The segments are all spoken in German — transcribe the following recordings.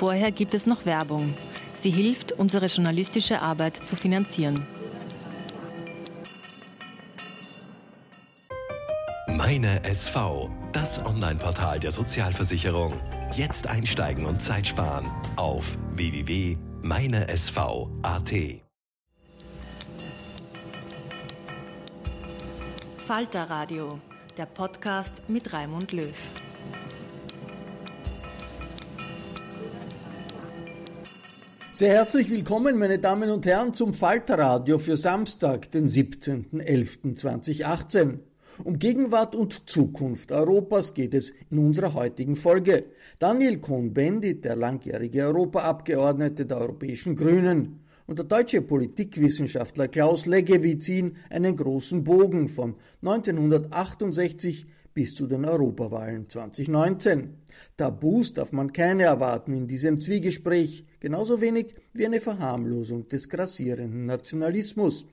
Vorher gibt es noch Werbung. Sie hilft, unsere journalistische Arbeit zu finanzieren. Meine SV, das Online-Portal der Sozialversicherung. Jetzt einsteigen und Zeit sparen auf www.meinesv.at. Falter Radio, der Podcast mit Raimund Löw. Sehr herzlich willkommen, meine Damen und Herren, zum Falterradio für Samstag, den 17.11.2018. Um Gegenwart und Zukunft Europas geht es in unserer heutigen Folge. Daniel Cohn-Bendit, der langjährige Europaabgeordnete der Europäischen Grünen, und der deutsche Politikwissenschaftler Klaus Leggevi ziehen einen großen Bogen von 1968 bis zu den Europawahlen 2019. Tabus darf man keine erwarten in diesem Zwiegespräch, genauso wenig wie eine Verharmlosung des grassierenden Nationalismus.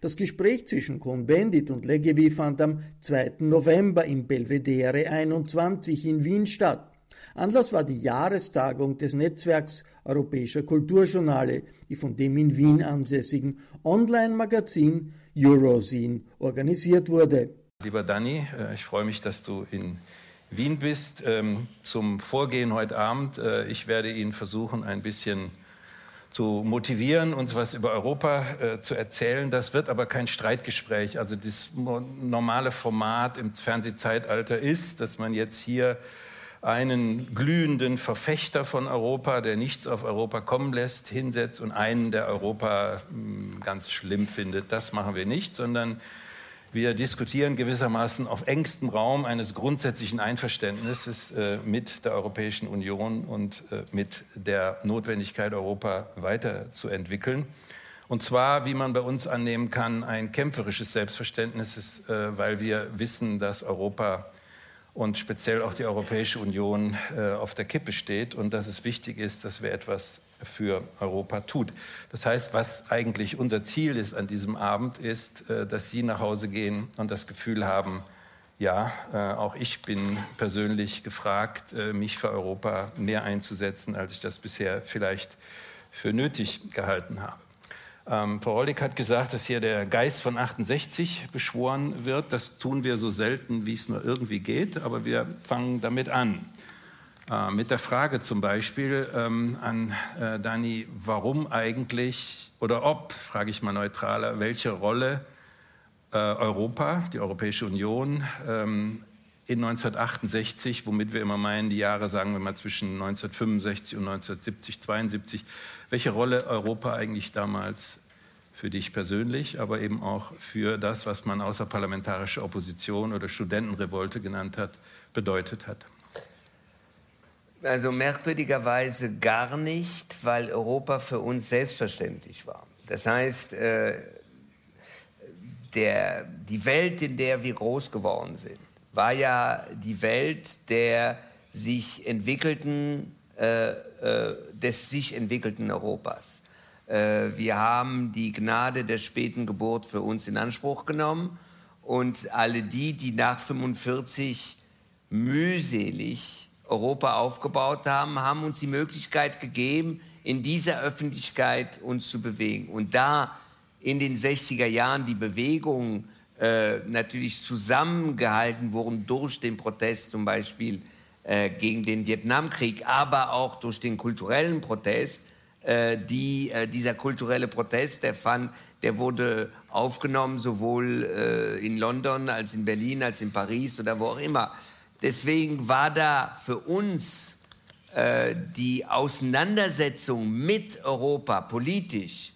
Das Gespräch zwischen Cohn-Bendit und Leggevi fand am 2. November im Belvedere 21 in Wien statt. Anlass war die Jahrestagung des Netzwerks Europäischer Kulturjournale, die von dem in Wien ansässigen Online-Magazin Eurozine organisiert wurde. Lieber Danny, äh, ich freue mich, dass du in Wien bist. Ähm, zum Vorgehen heute Abend. Äh, ich werde Ihnen versuchen, ein bisschen zu motivieren, uns was über Europa äh, zu erzählen. Das wird aber kein Streitgespräch. Also das normale Format im Fernsehzeitalter ist, dass man jetzt hier einen glühenden Verfechter von Europa, der nichts auf Europa kommen lässt, hinsetzt und einen, der Europa mh, hm, ganz schlimm findet. Das machen wir nicht, sondern wir diskutieren gewissermaßen auf engstem Raum eines grundsätzlichen Einverständnisses äh, mit der Europäischen Union und äh, mit der Notwendigkeit, Europa weiterzuentwickeln. Und zwar, wie man bei uns annehmen kann, ein kämpferisches Selbstverständnis, äh, weil wir wissen, dass Europa und speziell auch die Europäische Union auf der Kippe steht und dass es wichtig ist, dass wir etwas für Europa tut. Das heißt, was eigentlich unser Ziel ist an diesem Abend, ist, äh, dass Sie nach Hause gehen und das Gefühl haben, ja, äh, auch ich bin persönlich gefragt, äh, mich für Europa mehr einzusetzen, als ich das bisher vielleicht für nötig gehalten habe. Ähm, Frau Rollig hat gesagt, dass hier der Geist von 68 beschworen wird. Das tun wir so selten, wie es nur irgendwie geht, aber wir fangen damit an. Äh, mit der Frage zum Beispiel ähm, an äh, Dani, warum eigentlich oder ob, frage ich mal neutraler, welche Rolle äh, Europa, die Europäische Union, ähm, in 1968, womit wir immer meinen, die Jahre, sagen wir mal, zwischen 1965 und 1970, 72, welche Rolle Europa eigentlich damals für dich persönlich, aber eben auch für das, was man außerparlamentarische Opposition oder Studentenrevolte genannt hat, bedeutet hat? Also merkwürdigerweise gar nicht, weil Europa für uns selbstverständlich war. Das heißt, äh, der, die Welt, in der wir groß geworden sind, war ja die Welt der sich entwickelten, äh, äh, des sich entwickelten Europas. Wir haben die Gnade der späten Geburt für uns in Anspruch genommen und alle die, die nach 45 mühselig Europa aufgebaut haben, haben uns die Möglichkeit gegeben, in dieser Öffentlichkeit uns zu bewegen. Und da in den 60er Jahren die Bewegungen äh, natürlich zusammengehalten wurden durch den Protest zum Beispiel äh, gegen den Vietnamkrieg, aber auch durch den kulturellen Protest. Äh, die, äh, dieser kulturelle Protest, der, fand, der wurde aufgenommen sowohl äh, in London als in Berlin als in Paris oder wo auch immer. Deswegen war da für uns äh, die Auseinandersetzung mit Europa politisch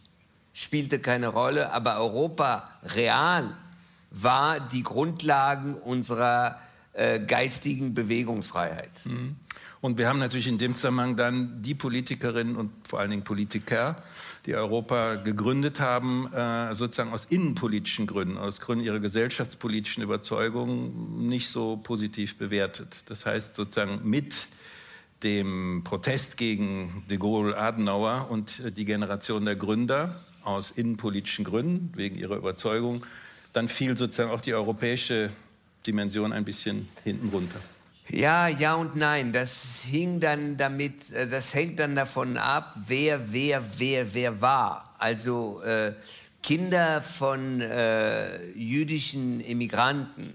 spielte keine Rolle, aber Europa real war die Grundlagen unserer äh, geistigen Bewegungsfreiheit. Mhm. Und wir haben natürlich in dem Zusammenhang dann die Politikerinnen und vor allen Dingen Politiker, die Europa gegründet haben, äh, sozusagen aus innenpolitischen Gründen, aus Gründen ihrer gesellschaftspolitischen Überzeugungen nicht so positiv bewertet. Das heißt sozusagen mit dem Protest gegen de Gaulle, Adenauer und die Generation der Gründer aus innenpolitischen Gründen, wegen ihrer Überzeugung, dann fiel sozusagen auch die europäische Dimension ein bisschen hinten runter. Ja, ja und nein. Das hing dann damit, äh, das hängt dann davon ab, wer, wer, wer, wer war. Also äh, Kinder von äh, jüdischen Immigranten,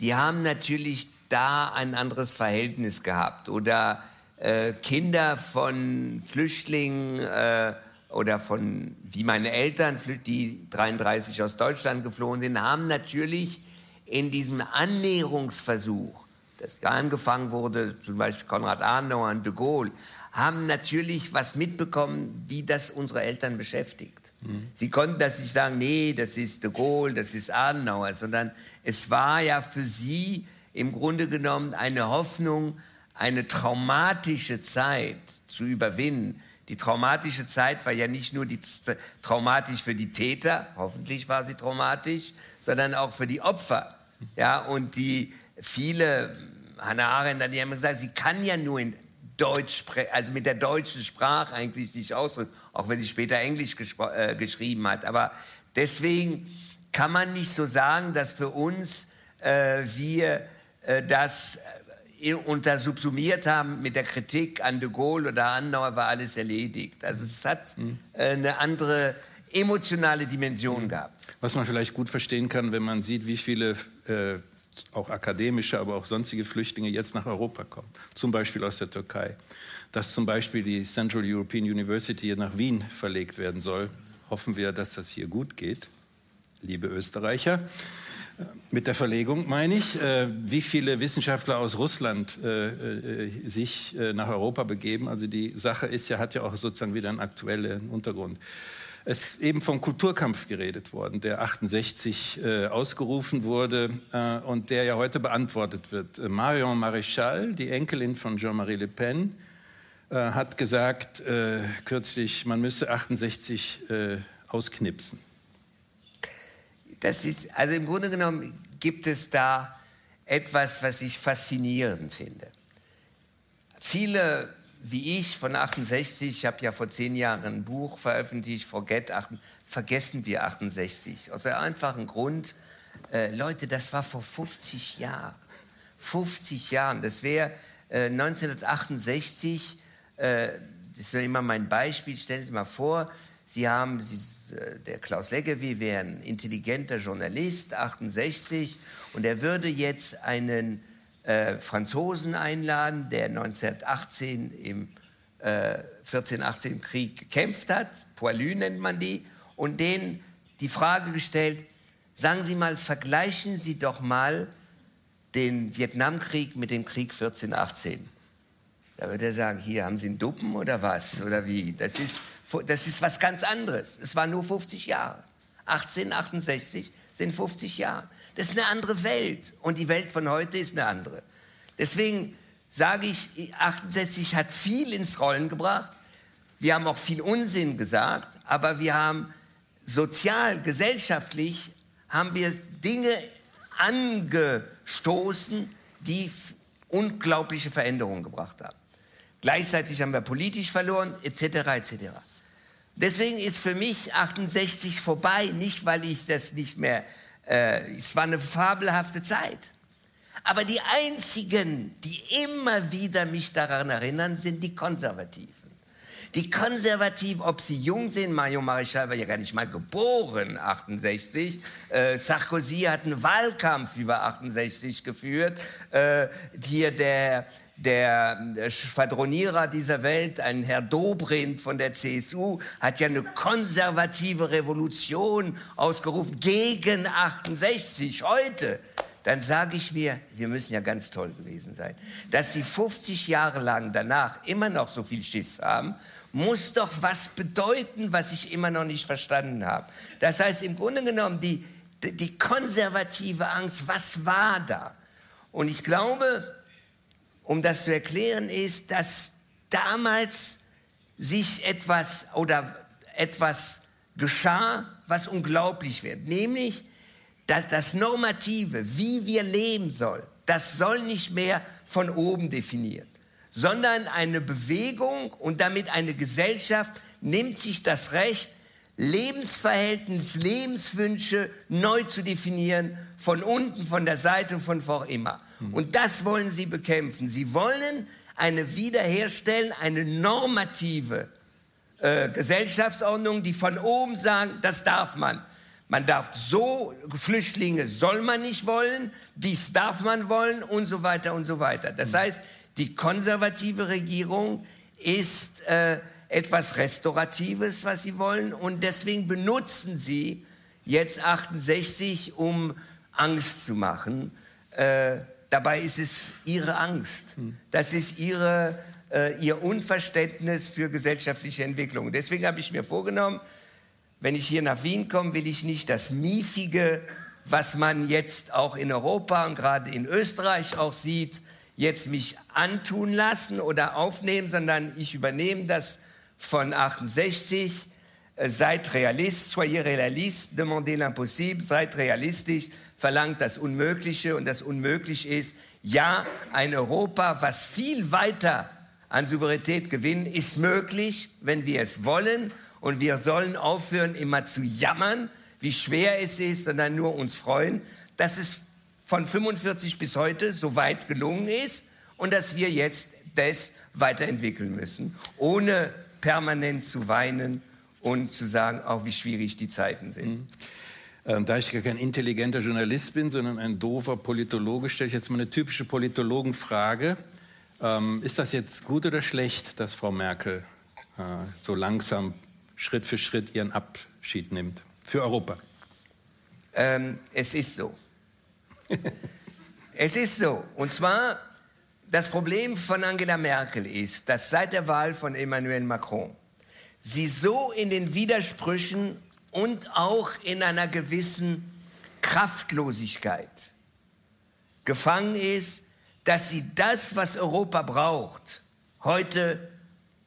die haben natürlich da ein anderes Verhältnis gehabt. Oder äh, Kinder von Flüchtlingen äh, oder von, wie meine Eltern, die 33 aus Deutschland geflohen sind, haben natürlich in diesem Annäherungsversuch, das angefangen wurde, zum Beispiel Konrad Adenauer und de Gaulle, haben natürlich was mitbekommen, wie das unsere Eltern beschäftigt. Mhm. Sie konnten das nicht sagen, nee, das ist de Gaulle, das ist Adenauer, sondern es war ja für sie im Grunde genommen eine Hoffnung, eine traumatische Zeit zu überwinden, die traumatische Zeit war ja nicht nur die, traumatisch für die Täter, hoffentlich war sie traumatisch, sondern auch für die Opfer. Ja, und die viele, Hannah Arendt hat ja immer gesagt, sie kann ja nur in Deutsch, also mit der deutschen Sprache eigentlich sich ausdrücken, auch wenn sie später Englisch äh, geschrieben hat. Aber deswegen kann man nicht so sagen, dass für uns äh, wir äh, das und da subsumiert haben mit der Kritik an de Gaulle oder Andauer war alles erledigt. Also es hat mhm. eine andere emotionale Dimension mhm. gehabt. Was man vielleicht gut verstehen kann, wenn man sieht, wie viele äh, auch akademische, aber auch sonstige Flüchtlinge jetzt nach Europa kommen, zum Beispiel aus der Türkei. Dass zum Beispiel die Central European University nach Wien verlegt werden soll, hoffen wir, dass das hier gut geht, liebe Österreicher. Mit der Verlegung meine ich, äh, wie viele Wissenschaftler aus Russland äh, äh, sich äh, nach Europa begeben. Also die Sache ist ja, hat ja auch sozusagen wieder einen aktuellen Untergrund. Es ist eben vom Kulturkampf geredet worden, der 68 äh, ausgerufen wurde äh, und der ja heute beantwortet wird. Marion Maréchal, die Enkelin von Jean-Marie Le Pen, hat gesagt kürzlich, man müsse 68 ausknipsen. Das ist, also im Grunde genommen gibt es da etwas, was ich faszinierend finde. Viele wie ich von 68, ich habe ja vor zehn Jahren ein Buch veröffentlicht, Forget, vergessen wir 68. Aus dem einfachen Grund, äh, Leute, das war vor 50 Jahren. 50 Jahren, das wäre äh, 1968, äh, das ist immer mein Beispiel, stellen Sie mal vor, Sie haben, Sie, äh, der Klaus Leggevi wäre ein intelligenter Journalist, 68, und er würde jetzt einen äh, Franzosen einladen, der 1918 im äh, 14-18 Krieg gekämpft hat, Poilu nennt man die, und denen die Frage gestellt, sagen Sie mal, vergleichen Sie doch mal den Vietnamkrieg mit dem Krieg 1418. Da wird er sagen, hier haben Sie einen Duppen oder was? Oder wie? Das ist, das ist was ganz anderes. Es waren nur 50 Jahre. 1868 sind 50 Jahre. Das ist eine andere Welt. Und die Welt von heute ist eine andere. Deswegen sage ich, 68 hat viel ins Rollen gebracht. Wir haben auch viel Unsinn gesagt, aber wir haben sozial, gesellschaftlich, haben wir Dinge angestoßen, die unglaubliche Veränderungen gebracht haben. Gleichzeitig haben wir politisch verloren, etc., etc. Deswegen ist für mich 68 vorbei, nicht weil ich das nicht mehr, äh, es war eine fabelhafte Zeit. Aber die einzigen, die immer wieder mich daran erinnern, sind die Konservativen. Die Konservativen, ob sie jung sind, Mario Marichal war ja gar nicht mal geboren, 68. Äh, Sarkozy hat einen Wahlkampf über 68 geführt. Äh, hier der, der Schwadronierer dieser Welt, ein Herr Dobrindt von der CSU, hat ja eine konservative Revolution ausgerufen gegen 68 heute dann sage ich mir, wir müssen ja ganz toll gewesen sein. Dass sie 50 Jahre lang danach immer noch so viel Schiss haben, muss doch was bedeuten, was ich immer noch nicht verstanden habe. Das heißt, im Grunde genommen, die, die konservative Angst, was war da? Und ich glaube, um das zu erklären, ist, dass damals sich etwas oder etwas geschah, was unglaublich wird. Nämlich, dass das Normative, wie wir leben sollen, das soll nicht mehr von oben definiert, sondern eine Bewegung und damit eine Gesellschaft nimmt sich das Recht, Lebensverhältnis, Lebenswünsche neu zu definieren, von unten, von der Seite und von vor immer. Mhm. Und das wollen sie bekämpfen. Sie wollen eine Wiederherstellen, eine normative äh, Gesellschaftsordnung, die von oben sagt, das darf man. Man darf so, Flüchtlinge soll man nicht wollen, dies darf man wollen und so weiter und so weiter. Das heißt, die konservative Regierung ist äh, etwas Restauratives, was sie wollen und deswegen benutzen sie jetzt 68, um Angst zu machen. Äh, dabei ist es ihre Angst. Das ist ihre, äh, ihr Unverständnis für gesellschaftliche Entwicklung. Deswegen habe ich mir vorgenommen, wenn ich hier nach Wien komme, will ich nicht das Miefige, was man jetzt auch in Europa und gerade in Österreich auch sieht, jetzt mich antun lassen oder aufnehmen, sondern ich übernehme das von 68. Äh, seid Realist, soyez realiste, demandez l'impossible, seid realistisch, verlangt das Unmögliche und das Unmöglich ist, ja, ein Europa, was viel weiter an Souveränität gewinnen, ist möglich, wenn wir es wollen und wir sollen aufhören, immer zu jammern, wie schwer es ist, sondern nur uns freuen, dass es von 45 bis heute so weit gelungen ist und dass wir jetzt das weiterentwickeln müssen, ohne permanent zu weinen und zu sagen, auch wie schwierig die Zeiten sind. Mhm. Ähm, da ich gar kein intelligenter Journalist bin, sondern ein doofer Politologe, stelle ich jetzt mal eine typische Politologenfrage. Ähm, ist das jetzt gut oder schlecht, dass Frau Merkel äh, so langsam Schritt für Schritt ihren Abschied nimmt für Europa? Ähm, es ist so. es ist so. Und zwar, das Problem von Angela Merkel ist, dass seit der Wahl von Emmanuel Macron sie so in den Widersprüchen und auch in einer gewissen Kraftlosigkeit gefangen ist, dass sie das, was Europa braucht, heute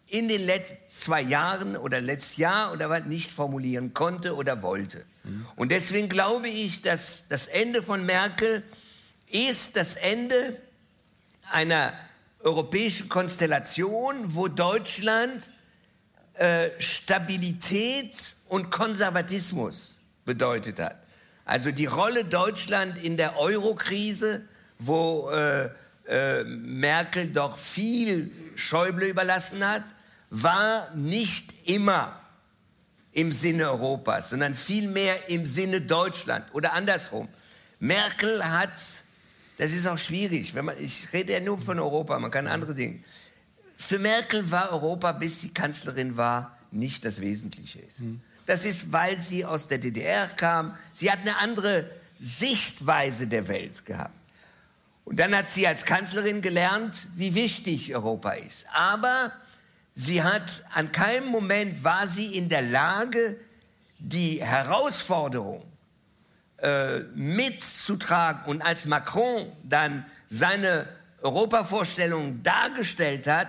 in den letzten zwei Jahren oder letztes Jahr oder was nicht formulieren konnte oder wollte. Mhm. Und deswegen glaube ich, dass das Ende von Merkel ist das Ende einer europäischen Konstellation, wo Deutschland äh, Stabilität und Konservatismus bedeutet hat. Also die Rolle Deutschland in der Euro-Krise, wo äh, äh, Merkel doch viel Schäuble überlassen hat, war nicht immer im Sinne Europas, sondern vielmehr im Sinne Deutschland oder andersrum. Merkel hat, das ist auch schwierig, wenn man, ich rede ja nur von Europa, man kann andere Dinge. Für Merkel war Europa, bis sie Kanzlerin war, nicht das Wesentliche. Hm. Das ist, weil sie aus der DDR kam. Sie hat eine andere Sichtweise der Welt gehabt. Und dann hat sie als Kanzlerin gelernt, wie wichtig Europa ist. Aber sie hat an keinem Moment war sie in der Lage, die Herausforderung äh, mitzutragen. Und als Macron dann seine Europavorstellung dargestellt hat,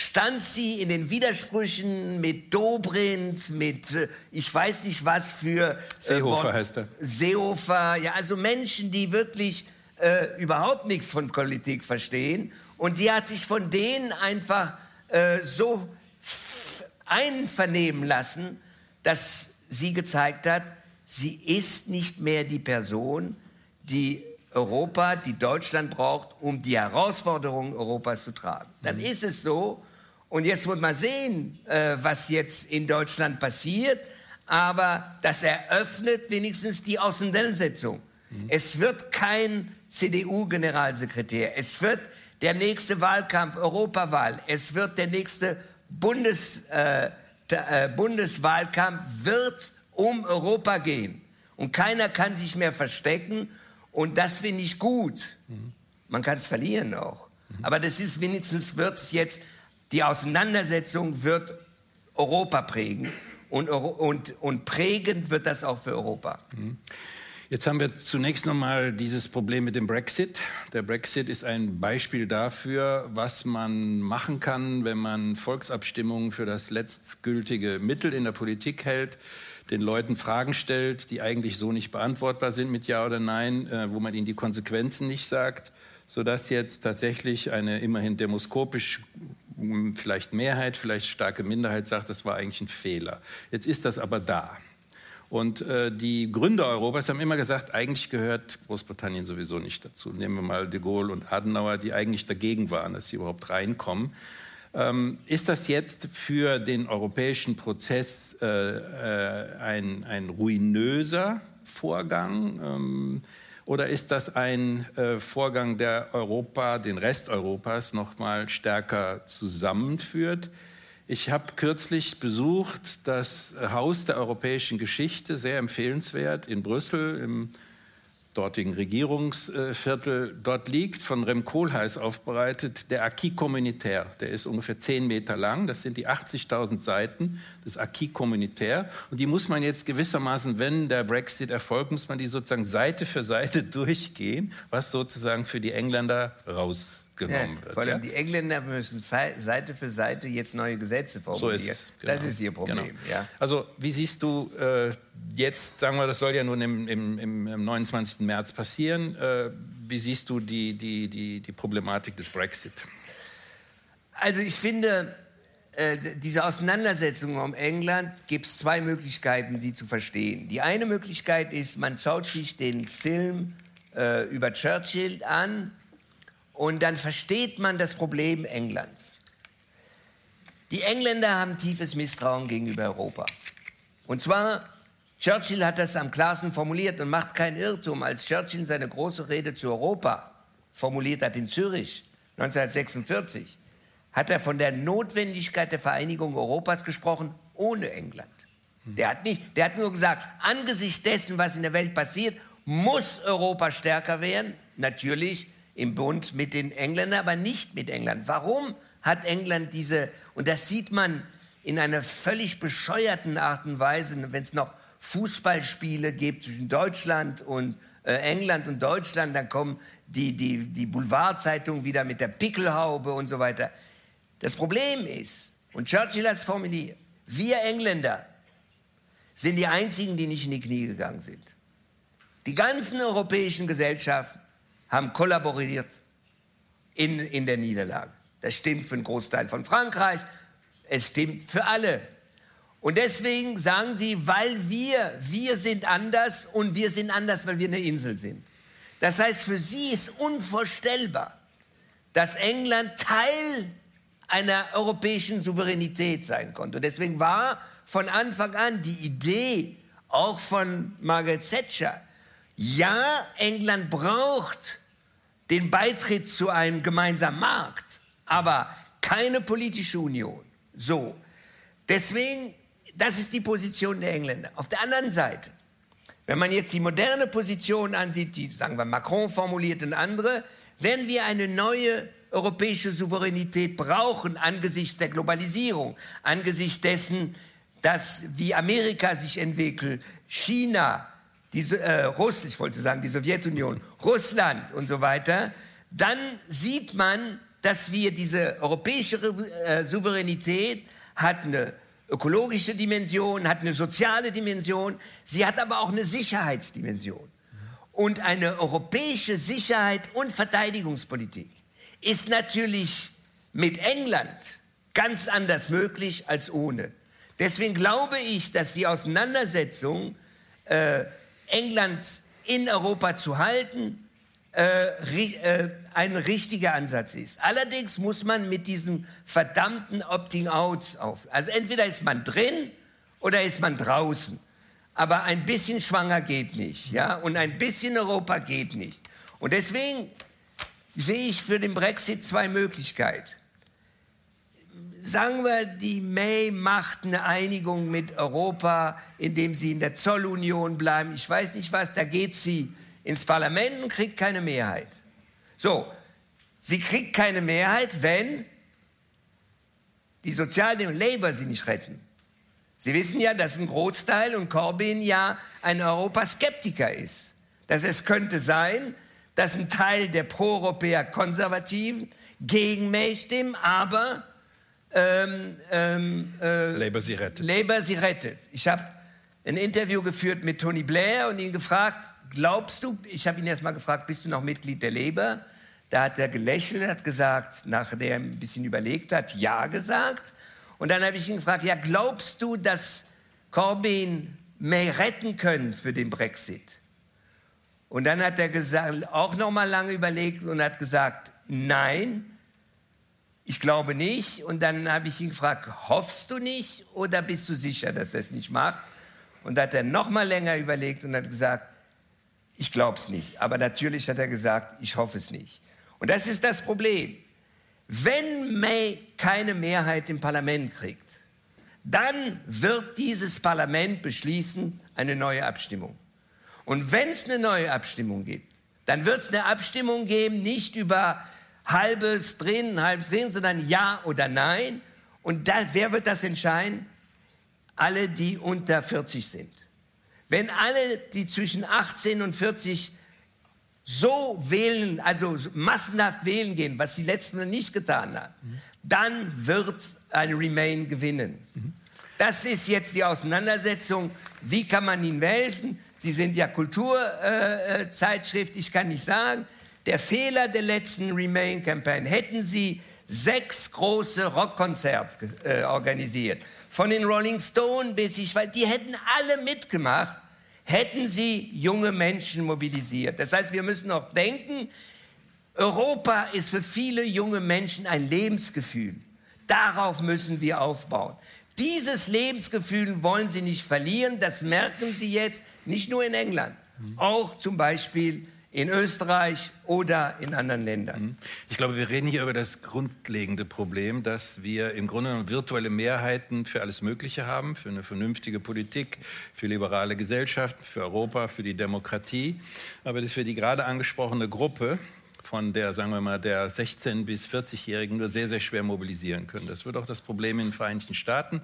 stand sie in den Widersprüchen mit Dobrindt, mit äh, ich weiß nicht was für äh, Seehofer heißt er. Seehofer, ja, also Menschen, die wirklich äh, überhaupt nichts von Politik verstehen. Und die hat sich von denen einfach äh, so einvernehmen lassen, dass sie gezeigt hat, sie ist nicht mehr die Person, die Europa, die Deutschland braucht, um die Herausforderungen Europas zu tragen. Dann mhm. ist es so, und jetzt wird man sehen, äh, was jetzt in Deutschland passiert, aber das eröffnet wenigstens die Auseinandersetzung. Mhm. Es wird kein CDU-Generalsekretär, es wird der nächste Wahlkampf, Europawahl, es wird der nächste Bundes, äh, äh, Bundeswahlkampf wird um Europa gehen. Und keiner kann sich mehr verstecken. Und das finde ich gut. Man kann es verlieren auch. Aber das ist wenigstens wird es jetzt, die Auseinandersetzung wird Europa prägen. Und, und, und prägend wird das auch für Europa. Jetzt haben wir zunächst noch mal dieses Problem mit dem Brexit. Der Brexit ist ein Beispiel dafür, was man machen kann, wenn man Volksabstimmungen für das letztgültige Mittel in der Politik hält den Leuten Fragen stellt, die eigentlich so nicht beantwortbar sind mit Ja oder Nein, äh, wo man ihnen die Konsequenzen nicht sagt, sodass jetzt tatsächlich eine immerhin demoskopisch hm, vielleicht Mehrheit, vielleicht starke Minderheit sagt, das war eigentlich ein Fehler. Jetzt ist das aber da. Und äh, die Gründer Europas haben immer gesagt, eigentlich gehört Großbritannien sowieso nicht dazu. Nehmen wir mal de Gaulle und Adenauer, die eigentlich dagegen waren, dass sie überhaupt reinkommen. Ähm, ist das jetzt für den europäischen Prozess äh, äh, ein, ein ruinöser Vorgang? Ähm, oder ist das ein äh, Vorgang, der Europa, den Rest Europas noch mal stärker zusammenführt? Ich habe kürzlich besucht das Haus der europäischen Geschichte, sehr empfehlenswert in Brüssel im dortigen Regierungsviertel. Dort liegt von Rem Koolhaas aufbereitet der Acquis communautaire. Der ist ungefähr zehn Meter lang. Das sind die 80.000 Seiten des Acquis communautaire. Und die muss man jetzt gewissermaßen, wenn der Brexit erfolgt, muss man die sozusagen Seite für Seite durchgehen, was sozusagen für die Engländer raus genommen ja, wird. Vor allem ja? die Engländer müssen Seite für Seite jetzt neue Gesetze formulieren. So ist es, genau. Das ist ihr Problem. Genau. Ja. Also wie siehst du äh, jetzt, sagen wir, das soll ja nun im, im, im 29. März passieren, äh, wie siehst du die, die, die, die Problematik des Brexit? Also ich finde, äh, diese Auseinandersetzung um England gibt es zwei Möglichkeiten, sie zu verstehen. Die eine Möglichkeit ist, man schaut sich den Film äh, über Churchill an und dann versteht man das Problem Englands. Die Engländer haben tiefes Misstrauen gegenüber Europa. Und zwar, Churchill hat das am klarsten formuliert und macht keinen Irrtum, als Churchill seine große Rede zu Europa formuliert hat in Zürich 1946, hat er von der Notwendigkeit der Vereinigung Europas gesprochen ohne England. Der hat, nicht, der hat nur gesagt, angesichts dessen, was in der Welt passiert, muss Europa stärker werden. Natürlich im Bund mit den Engländern, aber nicht mit England. Warum hat England diese, und das sieht man in einer völlig bescheuerten Art und Weise, wenn es noch Fußballspiele gibt zwischen Deutschland und äh, England und Deutschland, dann kommen die, die, die Boulevardzeitungen wieder mit der Pickelhaube und so weiter. Das Problem ist, und Churchill hat es formuliert, wir Engländer sind die Einzigen, die nicht in die Knie gegangen sind. Die ganzen europäischen Gesellschaften haben kollaboriert in, in der Niederlage. Das stimmt für einen Großteil von Frankreich, es stimmt für alle. Und deswegen sagen sie, weil wir, wir sind anders und wir sind anders, weil wir eine Insel sind. Das heißt, für sie ist unvorstellbar, dass England Teil einer europäischen Souveränität sein konnte. Und deswegen war von Anfang an die Idee, auch von Margaret Thatcher, ja, England braucht den Beitritt zu einem gemeinsamen Markt, aber keine politische Union. So. Deswegen, das ist die Position der Engländer. Auf der anderen Seite, wenn man jetzt die moderne Position ansieht, die, sagen wir, Macron formuliert und andere, werden wir eine neue europäische Souveränität brauchen angesichts der Globalisierung, angesichts dessen, dass wie Amerika sich entwickelt, China, die, äh, Russ, ich wollte sagen die Sowjetunion, Russland und so weiter, dann sieht man, dass wir diese europäische äh, Souveränität hat eine ökologische Dimension, hat eine soziale Dimension, sie hat aber auch eine Sicherheitsdimension. Und eine europäische Sicherheit und Verteidigungspolitik ist natürlich mit England ganz anders möglich als ohne. Deswegen glaube ich, dass die Auseinandersetzung äh, Englands in Europa zu halten äh, äh, ein richtiger Ansatz ist. Allerdings muss man mit diesen verdammten Opting-Outs auf. Also entweder ist man drin oder ist man draußen. Aber ein bisschen schwanger geht nicht, ja, und ein bisschen Europa geht nicht. Und deswegen sehe ich für den Brexit zwei Möglichkeiten sagen wir, die May macht eine Einigung mit Europa, indem sie in der Zollunion bleiben. Ich weiß nicht was, da geht sie ins Parlament und kriegt keine Mehrheit. So, sie kriegt keine Mehrheit, wenn die Sozialdemokraten Labour sie nicht retten. Sie wissen ja, dass ein Großteil und Corbyn ja ein Europaskeptiker ist. Dass es könnte sein, dass ein Teil der Pro-Europäer Konservativen gegen May stimmen, aber ähm, ähm, äh, Labour sie rettet. Labour sie rettet. Ich habe ein Interview geführt mit Tony Blair und ihn gefragt, glaubst du, ich habe ihn erst mal gefragt, bist du noch Mitglied der Labour? Da hat er gelächelt, hat gesagt, nachdem er ein bisschen überlegt hat, ja gesagt. Und dann habe ich ihn gefragt, ja, glaubst du, dass Corbyn May retten können für den Brexit? Und dann hat er gesagt, auch noch mal lange überlegt und hat gesagt, nein, ich glaube nicht. Und dann habe ich ihn gefragt, hoffst du nicht oder bist du sicher, dass er es nicht macht? Und da hat er noch mal länger überlegt und hat gesagt, ich glaube es nicht. Aber natürlich hat er gesagt, ich hoffe es nicht. Und das ist das Problem. Wenn May keine Mehrheit im Parlament kriegt, dann wird dieses Parlament beschließen, eine neue Abstimmung. Und wenn es eine neue Abstimmung gibt, dann wird es eine Abstimmung geben, nicht über halbes drin, halbes drin, sondern ja oder nein. Und da, wer wird das entscheiden? Alle, die unter 40 sind. Wenn alle, die zwischen 18 und 40 so wählen, also massenhaft wählen gehen, was die letzten nicht getan haben, mhm. dann wird ein Remain gewinnen. Mhm. Das ist jetzt die Auseinandersetzung. Wie kann man ihnen helfen? Sie sind ja Kulturzeitschrift, äh, ich kann nicht sagen. Der Fehler der letzten Remain-Campaign, hätten sie sechs große Rockkonzerte äh, organisiert, von den Rolling Stones bis ich weiß, die hätten alle mitgemacht, hätten sie junge Menschen mobilisiert. Das heißt, wir müssen auch denken, Europa ist für viele junge Menschen ein Lebensgefühl. Darauf müssen wir aufbauen. Dieses Lebensgefühl wollen sie nicht verlieren. Das merken sie jetzt nicht nur in England, auch zum Beispiel in Österreich oder in anderen Ländern. Mhm. Ich glaube, wir reden hier über das grundlegende Problem, dass wir im Grunde virtuelle Mehrheiten für alles Mögliche haben, für eine vernünftige Politik, für liberale Gesellschaften, für Europa, für die Demokratie. Aber dass wir die gerade angesprochene Gruppe von der, sagen wir mal, der 16- bis 40-Jährigen nur sehr, sehr schwer mobilisieren können. Das wird auch das Problem in den Vereinigten Staaten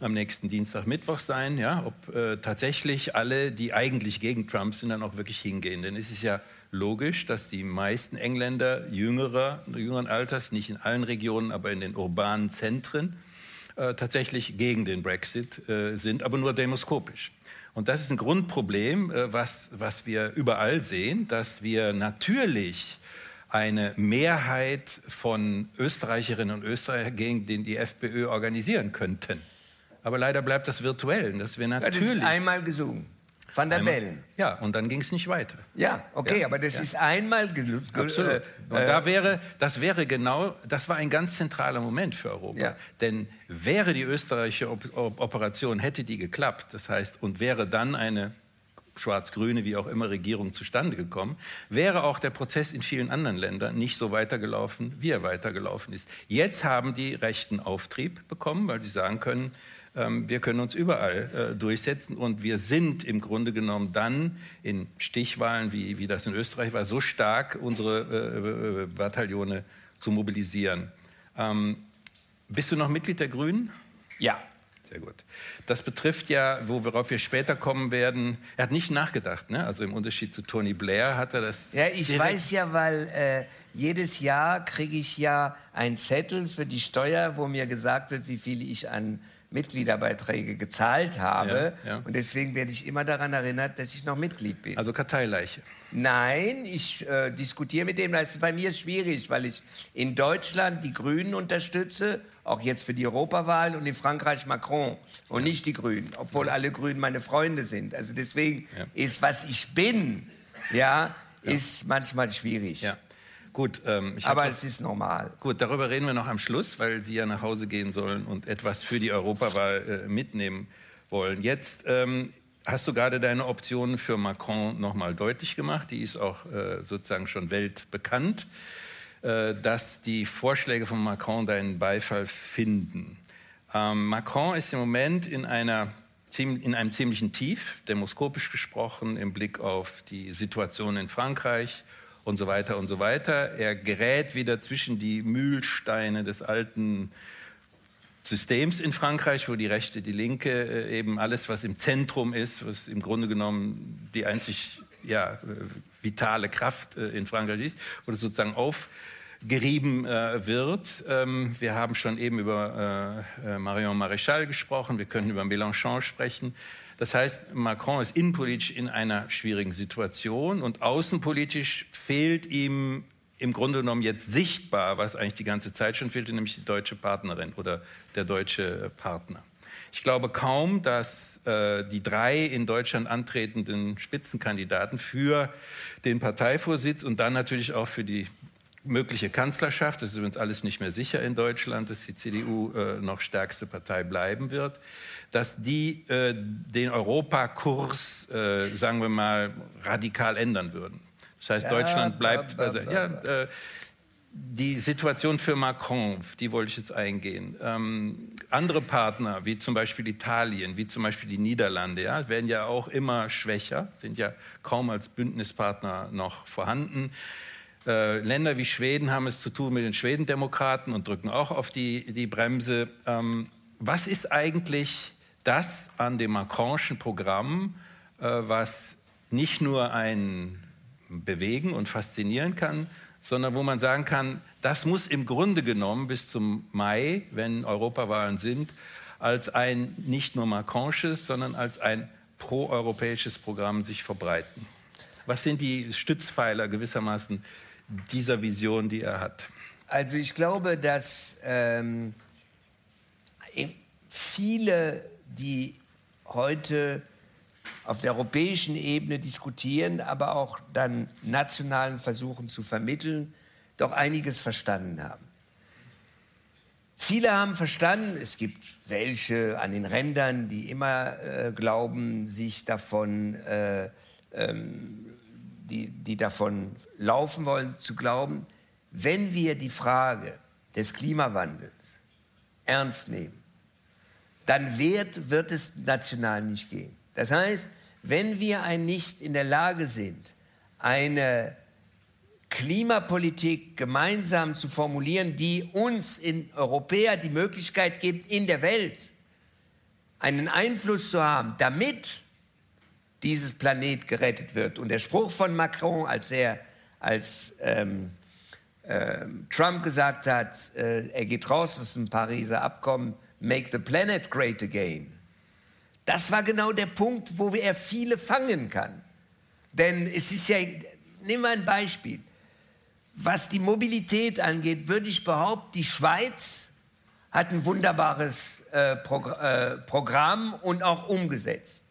am nächsten Dienstag, Mittwoch sein, ja, ob äh, tatsächlich alle, die eigentlich gegen Trump sind, dann auch wirklich hingehen. Denn es ist ja logisch, dass die meisten Engländer jüngerer, jüngeren Alters, nicht in allen Regionen, aber in den urbanen Zentren, äh, tatsächlich gegen den Brexit äh, sind, aber nur demoskopisch. Und das ist ein Grundproblem, äh, was, was wir überall sehen, dass wir natürlich eine Mehrheit von Österreicherinnen und Österreichern gegen den die FPÖ organisieren könnten. Aber leider bleibt das virtuell, dass wir natürlich... Das einmal gesungen. Van der Bellen. Ja, und dann ging es nicht weiter. Ja, okay, ja, aber das ja. ist einmal. Absolut. Äh, und äh, da wäre, das wäre genau, das war ein ganz zentraler Moment für Europa. Ja. Denn wäre die österreichische Operation, hätte die geklappt, das heißt, und wäre dann eine schwarz-grüne, wie auch immer, Regierung zustande gekommen, wäre auch der Prozess in vielen anderen Ländern nicht so weitergelaufen, wie er weitergelaufen ist. Jetzt haben die Rechten Auftrieb bekommen, weil sie sagen können, wir können uns überall äh, durchsetzen und wir sind im Grunde genommen dann in Stichwahlen, wie, wie das in Österreich war, so stark, unsere äh, Bataillone zu mobilisieren. Ähm, bist du noch Mitglied der Grünen? Ja. Sehr gut. Das betrifft ja, worauf wir später kommen werden. Er hat nicht nachgedacht, ne? Also im Unterschied zu Tony Blair hat er das. Ja, ich weiß ja, weil äh, jedes Jahr kriege ich ja einen Zettel für die Steuer, wo mir gesagt wird, wie viel ich an Mitgliederbeiträge gezahlt habe. Ja, ja. Und deswegen werde ich immer daran erinnert, dass ich noch Mitglied bin. Also Karteileiche. Nein, ich äh, diskutiere mit dem. Das ist bei mir schwierig, weil ich in Deutschland die Grünen unterstütze, auch jetzt für die Europawahlen und in Frankreich Macron und nicht die Grünen, obwohl alle Grünen meine Freunde sind. Also deswegen ja. ist, was ich bin, ja, ist manchmal schwierig. Ja. Gut, ähm, aber es ist normal. Gut, darüber reden wir noch am Schluss, weil Sie ja nach Hause gehen sollen und etwas für die Europawahl äh, mitnehmen wollen. Jetzt ähm, hast du gerade deine Option für Macron noch mal deutlich gemacht. Die ist auch äh, sozusagen schon weltbekannt, äh, dass die Vorschläge von Macron deinen Beifall finden. Ähm, Macron ist im Moment in einer in einem ziemlichen Tief, demoskopisch gesprochen, im Blick auf die Situation in Frankreich, und so weiter und so weiter. Er gerät wieder zwischen die Mühlsteine des alten Systems in Frankreich, wo die Rechte, die Linke äh, eben alles, was im Zentrum ist, was im Grunde genommen die einzig ja, äh, vitale Kraft äh, in Frankreich ist, wo das sozusagen aufgerieben wird. Ähm, wir haben schon eben über Marion Maréchal gesprochen, wir können über Mélenchon sprechen. Das heißt, Macron ist innenpolitisch in einer schwierigen Situation und außenpolitisch fehlt ihm im Grunde genommen jetzt sichtbar, was eigentlich die ganze Zeit schon fehlte, nämlich die deutsche Partnerin oder der deutsche Partner. Ich glaube kaum, dass äh, die drei in Deutschland antretenden Spitzenkandidaten für den Parteivorsitz und dann natürlich auch für die mögliche Kanzlerschaft, das ist übrigens alles nicht mehr sicher in Deutschland, dass die CDU äh, noch stärkste Partei bleiben wird, dass die äh, den Europakurs, äh, sagen wir mal, radikal ändern würden. Das heißt, Deutschland bleibt. Also, ja, äh, die Situation für Macron, die wollte ich jetzt eingehen. Ähm, andere Partner, wie zum Beispiel Italien, wie zum Beispiel die Niederlande, ja, werden ja auch immer schwächer, sind ja kaum als Bündnispartner noch vorhanden. Äh, Länder wie Schweden haben es zu tun mit den Schwedendemokraten und drücken auch auf die, die Bremse. Ähm, was ist eigentlich das an dem Macronschen Programm, äh, was nicht nur einen bewegen und faszinieren kann, sondern wo man sagen kann, das muss im Grunde genommen bis zum Mai, wenn Europawahlen sind, als ein nicht nur Macronsches, sondern als ein proeuropäisches Programm sich verbreiten. Was sind die Stützpfeiler gewissermaßen dieser Vision, die er hat? Also ich glaube, dass ähm, viele die heute auf der europäischen Ebene diskutieren, aber auch dann nationalen versuchen zu vermitteln, doch einiges verstanden haben. Viele haben verstanden, es gibt welche an den Rändern, die immer äh, glauben, sich davon, äh, ähm, die, die davon laufen wollen, zu glauben, wenn wir die Frage des Klimawandels ernst nehmen, dann wird, wird es national nicht gehen. Das heißt, wenn wir ein nicht in der Lage sind, eine Klimapolitik gemeinsam zu formulieren, die uns in Europäer die Möglichkeit gibt, in der Welt einen Einfluss zu haben, damit dieses Planet gerettet wird. Und der Spruch von Macron, als er als ähm, äh, Trump gesagt hat, äh, er geht raus aus dem Pariser Abkommen, Make the Planet Great Again. Das war genau der Punkt, wo er viele fangen kann. Denn es ist ja, nimm mal ein Beispiel. Was die Mobilität angeht, würde ich behaupten, die Schweiz hat ein wunderbares äh, Progr äh, Programm und auch umgesetzt.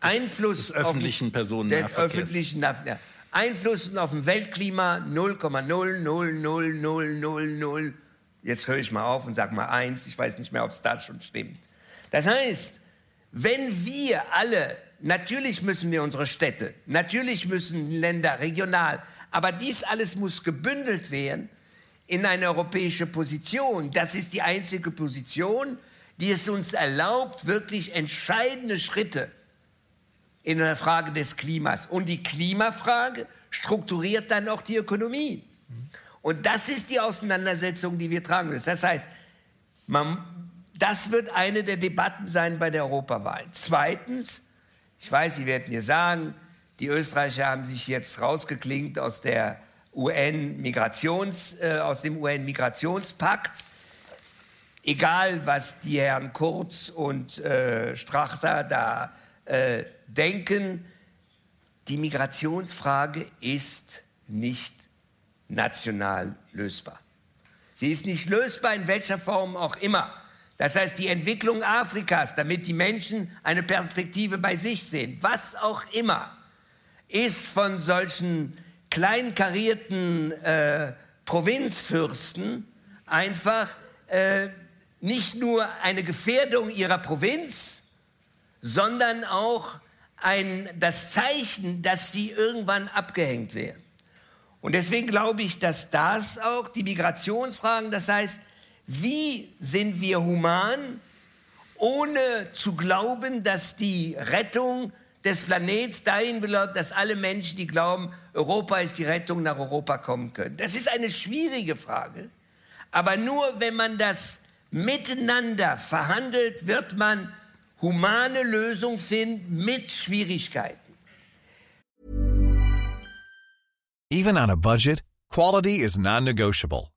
Einfluss des öffentlichen Personennahverkehrs. öffentlichen ja. Einfluss auf ein Weltklima 0,0000000 Jetzt höre ich mal auf und sage mal eins. Ich weiß nicht mehr, ob es da schon stimmt. Das heißt, wenn wir alle, natürlich müssen wir unsere Städte, natürlich müssen Länder regional, aber dies alles muss gebündelt werden in eine europäische Position. Das ist die einzige Position, die es uns erlaubt, wirklich entscheidende Schritte in der Frage des Klimas. Und die Klimafrage strukturiert dann auch die Ökonomie. Und das ist die Auseinandersetzung, die wir tragen müssen. Das heißt, man, das wird eine der Debatten sein bei der Europawahl. Zweitens, ich weiß, Sie werden mir sagen, die Österreicher haben sich jetzt rausgeklinkt aus der UN-Migrations, äh, aus dem UN-Migrationspakt. Egal, was die Herren Kurz und äh, Strachser da äh, denken, die Migrationsfrage ist nicht national lösbar. Sie ist nicht lösbar in welcher Form auch immer. Das heißt, die Entwicklung Afrikas, damit die Menschen eine Perspektive bei sich sehen, was auch immer, ist von solchen kleinkarierten äh, Provinzfürsten einfach äh, nicht nur eine Gefährdung ihrer Provinz, sondern auch ein, das Zeichen, dass sie irgendwann abgehängt werden. Und deswegen glaube ich, dass das auch die Migrationsfragen, das heißt, wie sind wir human, ohne zu glauben, dass die Rettung des Planets dahin beläuft, dass alle Menschen, die glauben, Europa ist die Rettung, nach Europa kommen können. Das ist eine schwierige Frage, aber nur wenn man das miteinander verhandelt, wird man humane Lösungen finden mit Schwierigkeiten. Even on a budget, quality is non-negotiable.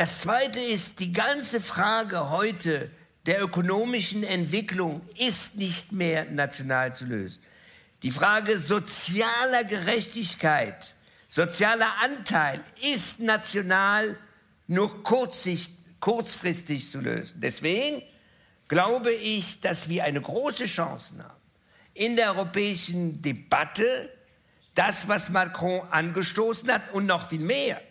Das Zweite ist, die ganze Frage heute der ökonomischen Entwicklung ist nicht mehr national zu lösen. Die Frage sozialer Gerechtigkeit, sozialer Anteil ist national nur kurzsichtig kurzfristig zu lösen. Deswegen glaube ich, dass wir eine große Chance haben, in der europäischen Debatte das, was Macron angestoßen hat und noch viel mehr.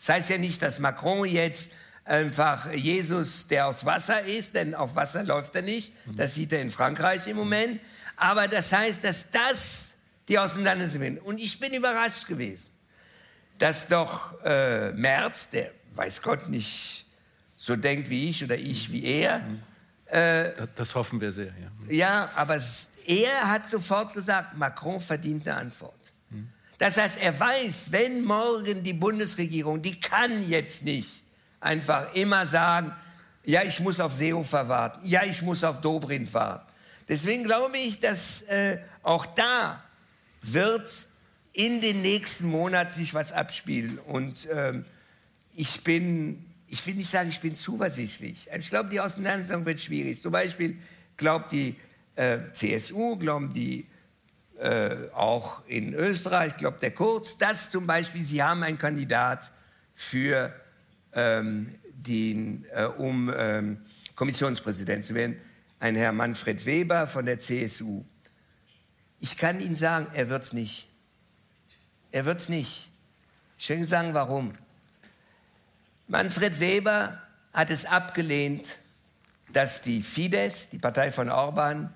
Das heißt ja nicht, dass Macron jetzt einfach Jesus, der aus Wasser ist, denn auf Wasser läuft er nicht. Das sieht er in Frankreich im Moment. Aber das heißt, dass das die Auseinandersetzung ist. Und ich bin überrascht gewesen, dass doch äh, Merz, der weiß Gott nicht so denkt wie ich oder ich wie er. Mhm. Äh, das, das, hoffen wir sehr. Ja, ja aber er hat sofort gesagt, Macron verdient eine Antwort. Das heißt, er weiß, wenn morgen die Bundesregierung, die kann jetzt nicht einfach immer sagen, ja, ich muss auf Seehofer warten, ja, ich muss auf Dobrindt warten. Deswegen glaube ich, dass äh, auch da wird in den nächsten Monaten sich was abspielen. Und ähm, ich bin ich will nicht sagen, ich bin zuversichtlich. Ich glaube, die Auseinandersetzung wird schwierig. Zum Beispiel glaubt die äh, CSU, glauben die äh, auch in Österreich, glaubt der Kurz, dass zum Beispiel sie haben einen Kandidat für ähm, den, äh, um ähm, Kommissionspräsident zu werden, ein Herr Manfred Weber von der CSU. Ich kann Ihnen sagen, er wird es nicht. Er wird es nicht. Ich will Ihnen sagen, warum. Manfred Weber hat es abgelehnt, dass die Fidesz, die Partei von Orban,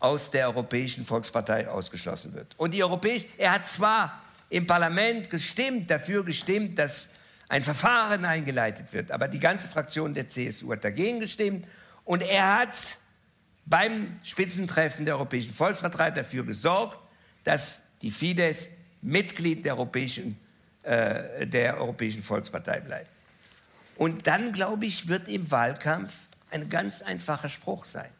aus der Europäischen Volkspartei ausgeschlossen wird. Und die Europäische, er hat zwar im Parlament gestimmt, dafür gestimmt, dass ein Verfahren eingeleitet wird, aber die ganze Fraktion der CSU hat dagegen gestimmt und er hat beim Spitzentreffen der Europäischen Volkspartei dafür gesorgt, dass die Fidesz Mitglied der Europäischen, äh, der Europäischen Volkspartei bleibt. Und dann, glaube ich, wird im Wahlkampf ein ganz einfacher Spruch sein.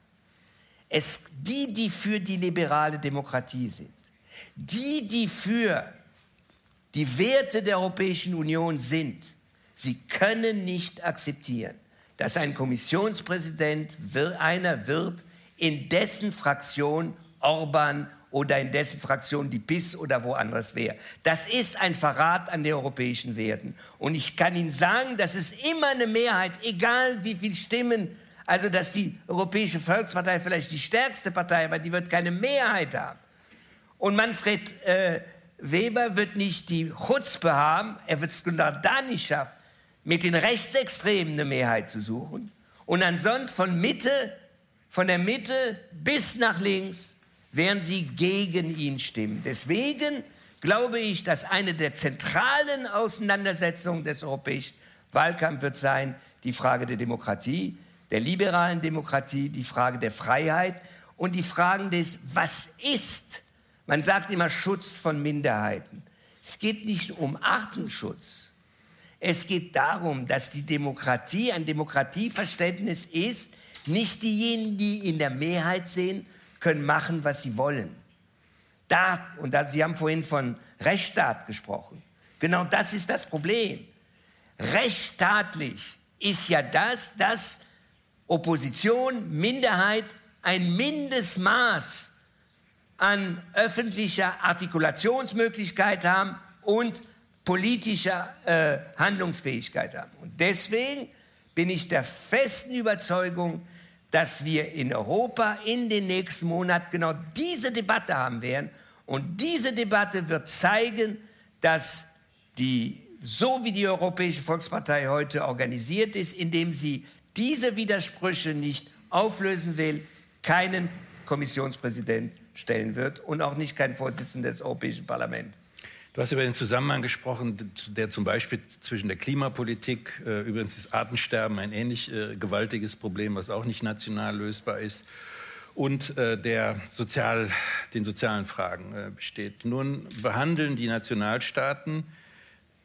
Es, die, die für die liberale Demokratie sind, die, die für die Werte der Europäischen Union sind, sie können nicht akzeptieren, dass ein Kommissionspräsident einer wird, in dessen Fraktion Orban oder in dessen Fraktion die PIS oder woanders wäre. Das ist ein Verrat an den europäischen Werten. Und ich kann Ihnen sagen, dass es immer eine Mehrheit, egal wie viele Stimmen Also, dass die Europäische Volkspartei vielleicht die stärkste Partei, aber die wird keine Mehrheit haben. Und Manfred äh, Weber wird nicht die Chutzpe haben, er wird es genau da nicht schaffen, mit den Rechtsextremen eine Mehrheit zu suchen. Und ansonsten von Mitte, von der Mitte bis nach links werden sie gegen ihn stimmen. Deswegen glaube ich, dass eine der zentralen Auseinandersetzungen des europäischen Wahlkampfs wird sein, die Frage der Demokratie, der liberalen Demokratie, die Frage der Freiheit und die Fragen des Was ist. Man sagt immer Schutz von Minderheiten. Es geht nicht um Artenschutz. Es geht darum, dass die Demokratie ein Demokratieverständnis ist. Nicht diejenigen, die in der Mehrheit sehen, können machen, was sie wollen. Da, und da, Sie haben vorhin von Rechtsstaat gesprochen. Genau das ist das Problem. Rechtsstaatlich ist ja das, dass Opposition, Minderheit ein Mindestmaß an öffentlicher Artikulationsmöglichkeit haben und politischer äh, Handlungsfähigkeit haben. Und deswegen bin ich der festen Überzeugung, dass wir in Europa in den nächsten Monaten genau diese Debatte haben werden. Und diese Debatte wird zeigen, dass die, so wie die Europäische Volkspartei heute organisiert ist, indem sie diese Widersprüche nicht auflösen will, keinen Kommissionspräsident stellen wird und auch nicht keinen Vorsitzenden des Europäischen Parlaments. Du hast über den Zusammenhang gesprochen, der zum Beispiel zwischen der Klimapolitik, äh, übrigens ist Artensterben ein ähnlich äh, gewaltiges Problem, was auch nicht national lösbar ist, und äh, der Sozial, den sozialen Fragen äh, besteht. Nun behandeln die Nationalstaaten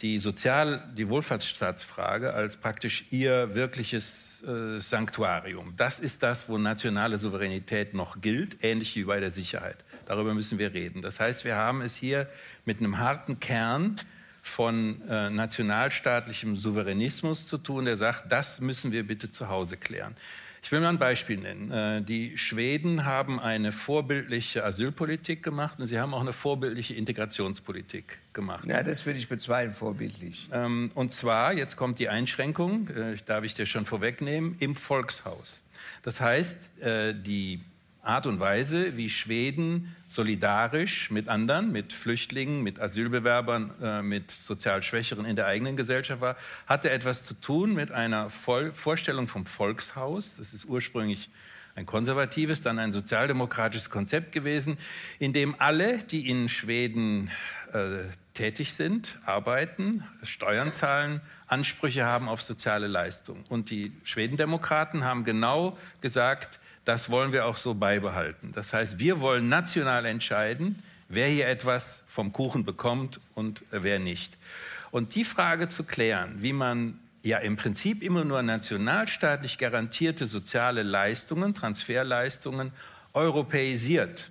die Sozial-, die Wohlfahrtsstaatsfrage als praktisch ihr wirkliches äh, Sanktuarium. Das ist das, wo nationale Souveränität noch gilt, ähnlich wie bei der Sicherheit. Darüber müssen wir reden. Das heißt, wir haben es hier mit einem harten Kern von äh, nationalstaatlichem Souveränismus zu tun, der sagt, das müssen wir bitte zu Hause klären. Ich will mal ein Beispiel nennen. Äh, die Schweden haben eine vorbildliche Asylpolitik gemacht und sie haben auch eine vorbildliche Integrationspolitik gemacht. Ja, das würde ich bezweifeln, vorbildlich. Ähm, und zwar, jetzt kommt die Einschränkung, äh, darf ich dir schon vorwegnehmen, im Volkshaus. Das heißt, äh, die Art und Weise, wie Schweden solidarisch mit anderen, mit Flüchtlingen, mit Asylbewerbern, äh, mit sozial Schwächeren in der eigenen Gesellschaft war, hatte etwas zu tun mit einer Voll Vorstellung vom Volkshaus. Das ist ursprünglich ein konservatives, dann ein sozialdemokratisches Konzept gewesen, in dem alle, die in Schweden äh, tätig sind, arbeiten, Steuern zahlen, Ansprüche haben auf soziale Leistungen. Und die Schwedendemokraten haben genau gesagt, das wollen wir auch so beibehalten. Das heißt, wir wollen national entscheiden, wer hier etwas vom Kuchen bekommt und wer nicht. Und die Frage zu klären, wie man ja im Prinzip immer nur nationalstaatlich garantierte soziale Leistungen, Transferleistungen europäisiert,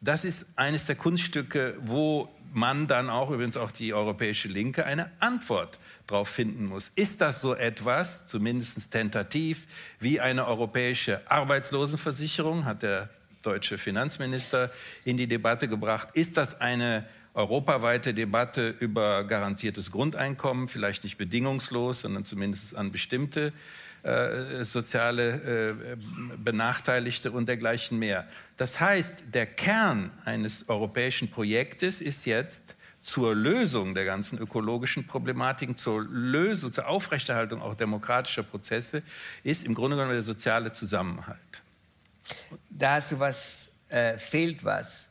das ist eines der Kunststücke, wo man dann auch, übrigens auch die europäische Linke, eine Antwort darauf finden muss. Ist das so etwas, zumindest tentativ, wie eine europäische Arbeitslosenversicherung, hat der deutsche Finanzminister in die Debatte gebracht. Ist das eine europaweite Debatte über garantiertes Grundeinkommen, vielleicht nicht bedingungslos, sondern zumindest an bestimmte äh, soziale äh, Benachteiligte und dergleichen mehr. Das heißt, der Kern eines europäischen Projektes ist jetzt, zur Lösung der ganzen ökologischen Problematiken, zur Lösung, zur Aufrechterhaltung auch demokratischer Prozesse, ist im Grunde genommen der soziale Zusammenhalt. Da hast du was, äh, fehlt was,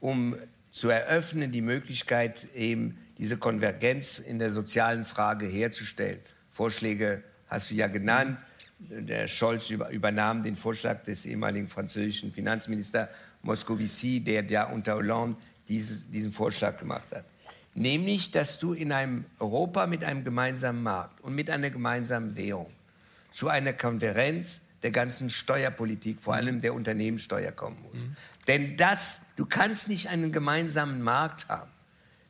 um zu eröffnen, die Möglichkeit, eben diese Konvergenz in der sozialen Frage herzustellen. Vorschläge hast du ja genannt. Der Scholz übernahm den Vorschlag des ehemaligen französischen Finanzministers Moscovici, der ja unter Hollande dieses, diesen Vorschlag gemacht hat. Nämlich, dass du in einem Europa mit einem gemeinsamen Markt und mit einer gemeinsamen Währung zu einer Konferenz der ganzen Steuerpolitik, vor allem der Unternehmenssteuer kommen muss. Mhm. Denn das, du kannst nicht einen gemeinsamen Markt haben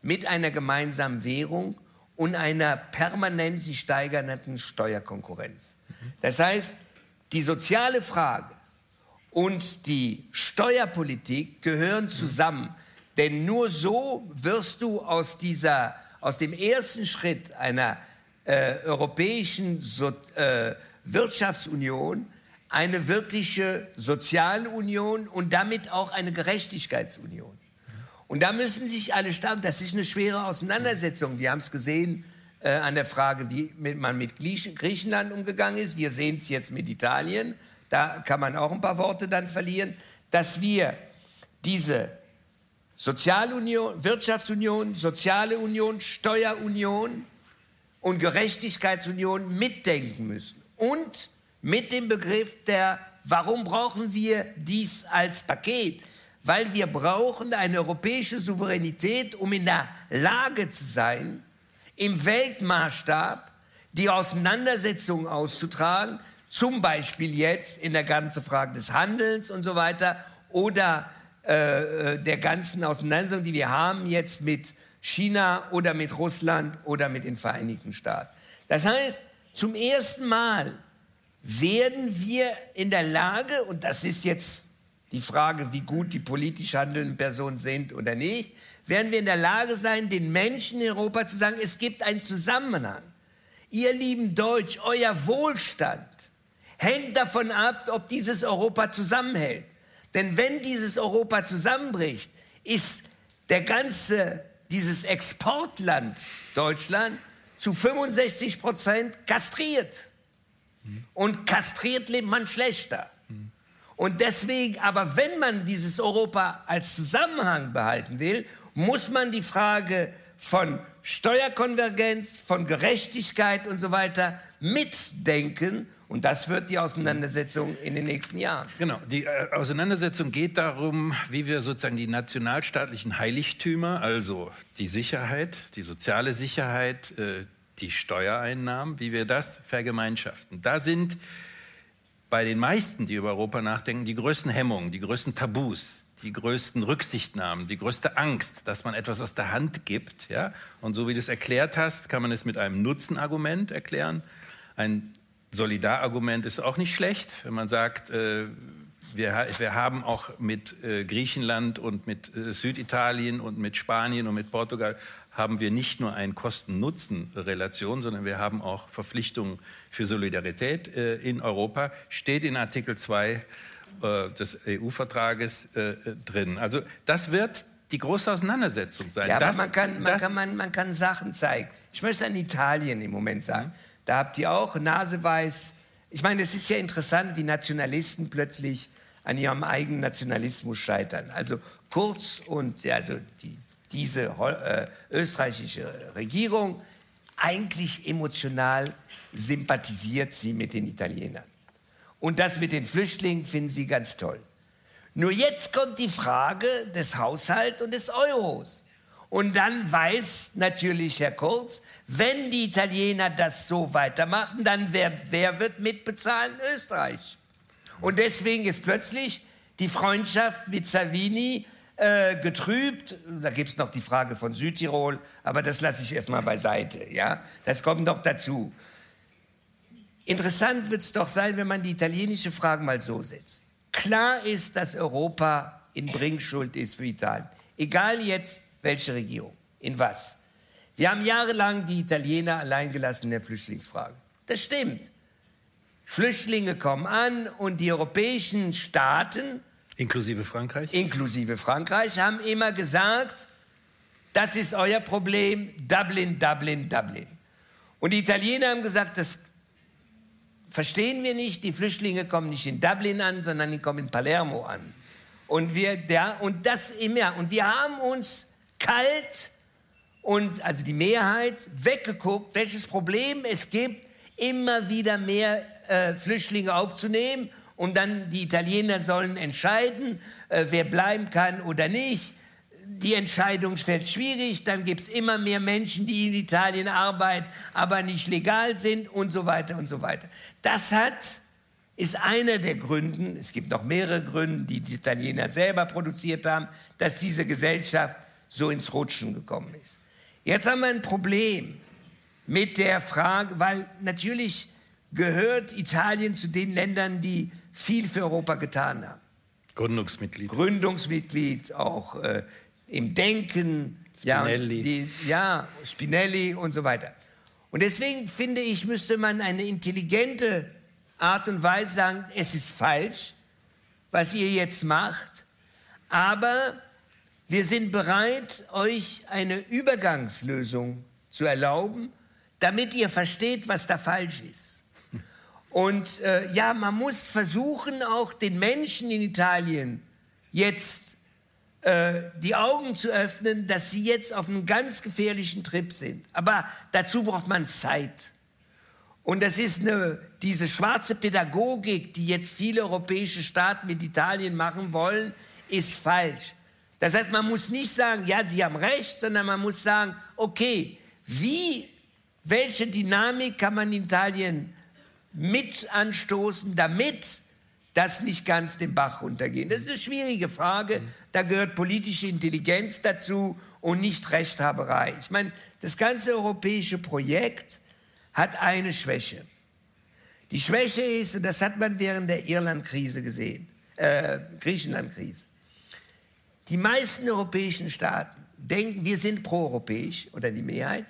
mit einer gemeinsamen Währung und einer permanent sich steigernden Steuerkonkurrenz. Mhm. Das heißt, die soziale Frage und die Steuerpolitik gehören zusammen. Denn nur so wirst du aus, dieser, aus dem ersten Schritt einer äh, europäischen so, äh, Wirtschaftsunion eine wirkliche Sozialunion und damit auch eine Gerechtigkeitsunion. Und da müssen sich alle starten. Das ist eine schwere Auseinandersetzung. Wir haben es gesehen äh, an der Frage, wie man mit Griechenland umgegangen ist. Wir sehen es jetzt mit Italien. Da kann man auch ein paar Worte dann verlieren, dass wir diese Sozialunion, Wirtschaftsunion, soziale Union, Steuerunion und Gerechtigkeitsunion mitdenken müssen. Und mit dem Begriff der, warum brauchen wir dies als Paket? Weil wir brauchen eine europäische Souveränität, um in der Lage zu sein, im Weltmaßstab die Auseinandersetzungen auszutragen, zum Beispiel jetzt in der ganzen Frage des Handelns und so weiter oder äh, äh, der ganzen Auseinandersetzung, die wir haben jetzt mit China oder mit Russland oder mit den Vereinigten Staaten. Das heißt, zum ersten Mal werden wir in der Lage, und das ist jetzt die Frage, wie gut die politisch handelnden Personen sind oder nicht, werden wir in der Lage sein, den Menschen in Europa zu sagen, es gibt einen Zusammenhang. Ihr lieben Deutsch, euer Wohlstand hängt davon ab, ob dieses Europa zusammenhält. Denn wenn dieses Europa zusammenbricht, ist der ganze, dieses Exportland Deutschland zu 65 Prozent kastriert. Und kastriert lebt man schlechter. Und deswegen, aber wenn man dieses Europa als Zusammenhang behalten will, muss man die Frage von Steuerkonvergenz, von Gerechtigkeit und so weiter mitdenken. Und das wird die Auseinandersetzung in den nächsten Jahren. Genau, die äh, Auseinandersetzung geht darum, wie wir sozusagen die nationalstaatlichen Heiligtümer, also die Sicherheit, die soziale Sicherheit, äh, die Steuereinnahmen, wie wir das vergemeinschaften. Da sind bei den meisten, die über Europa nachdenken, die größten Hemmungen, die größten Tabus, die größten Rücksichtnahmen, die größte Angst, dass man etwas aus der Hand gibt. Ja? Und so wie du es erklärt hast, kann man es mit einem Nutzenargument erklären. Ein Solidarargument ist auch nicht schlecht, wenn man sagt, äh, wir, wir, haben auch mit äh, Griechenland und mit äh, Süditalien und mit Spanien und mit Portugal haben wir nicht nur eine Kosten-Nutzen-Relation, sondern wir haben auch Verpflichtungen für Solidarität äh, in Europa, steht in Artikel 2 äh, des EU-Vertrages äh, drin. Also das wird die große Auseinandersetzung sein. Ja, das, aber man kann, man, kann, man, man kann Sachen zeigen. Ich möchte an Italien im Moment sagen. Mhm. Da habt ihr auch naseweiß. Ich meine, es ist ja interessant, wie Nationalisten plötzlich an ihrem eigenen Nationalismus scheitern. Also Kurz und also die diese äh, österreichische Regierung, eigentlich emotional sympathisiert sie mit den Italienern. Und das mit den Flüchtlingen finden sie ganz toll. Nur jetzt kommt die Frage des Haushalts und des Euros. Und dann weiß natürlich Herr Kurz, wenn die Italiener das so weitermachen, dann wer, wer wird mitbezahlen? Österreich. Und deswegen ist plötzlich die Freundschaft mit Salvini äh, getrübt. Da gibt es noch die Frage von Südtirol, aber das lasse ich erstmal beiseite. Ja? Das kommt noch dazu. Interessant wird es doch sein, wenn man die italienische Frage mal so setzt. Klar ist, dass Europa in Bringschuld ist für Italien. Egal jetzt, welche Regierung, in was. Wir haben jahrelang die Italiener allein gelassen in der Flüchtlingsfrage. Das stimmt. Flüchtlinge kommen an und die europäischen Staaten Inklusive Frankreich? Inklusive Frankreich haben immer gesagt, das ist euer Problem, Dublin, Dublin, Dublin. Und die Italiener haben gesagt, das verstehen wir nicht, die Flüchtlinge kommen nicht in Dublin an, sondern die kommen in Palermo an. Und wir, ja, und das immer, und wir haben uns kalt und also die Mehrheit weggeguckt, welches Problem es gibt, immer wieder mehr äh, Flüchtlinge aufzunehmen und dann die Italiener sollen entscheiden, äh, wer bleiben kann oder nicht. Die Entscheidung fällt schwierig, dann gibt es immer mehr Menschen, die in Italien arbeiten, aber nicht legal sind und so weiter und so weiter. Das hat, ist einer der Gründe, es gibt noch mehrere Gründe, die die Italiener selber produziert haben, dass diese Gesellschaft so ins Rutschen gekommen ist. Jetzt haben wir ein Problem mit der Frage, weil natürlich gehört Italien zu den Ländern, die viel für Europa getan haben. Gründungsmitglied. Gründungsmitglied, auch äh, im Denken. Spinelli. Ja, die, ja, Spinelli und so weiter. Und deswegen finde ich, müsste man eine intelligente Art und Weise sagen, es ist falsch, was ihr jetzt macht, aber wir sind bereit, euch eine Übergangslösung zu erlauben, damit ihr versteht, was da falsch ist. Und äh, ja, man muss versuchen, auch den Menschen in Italien jetzt äh, die Augen zu öffnen, dass sie jetzt auf einem ganz gefährlichen Trip sind. Aber dazu braucht man Zeit. Und das ist eine, diese schwarze Pädagogik, die jetzt viele europäische Staaten mit Italien machen wollen, ist falsch. Das heißt, man muss nicht sagen, ja, Sie haben recht, sondern man muss sagen, okay, wie, welche Dynamik kann man in Italien mit anstoßen, damit das nicht ganz den Bach runtergeht? Das ist eine schwierige Frage. Da gehört politische Intelligenz dazu und nicht Rechthaberei. Ich meine, das ganze europäische Projekt hat eine Schwäche. Die Schwäche ist, und das hat man während der Irland-Krise gesehen, äh, Griechenland-Krise. Die meisten europäischen Staaten denken, wir sind proeuropäisch oder die Mehrheit,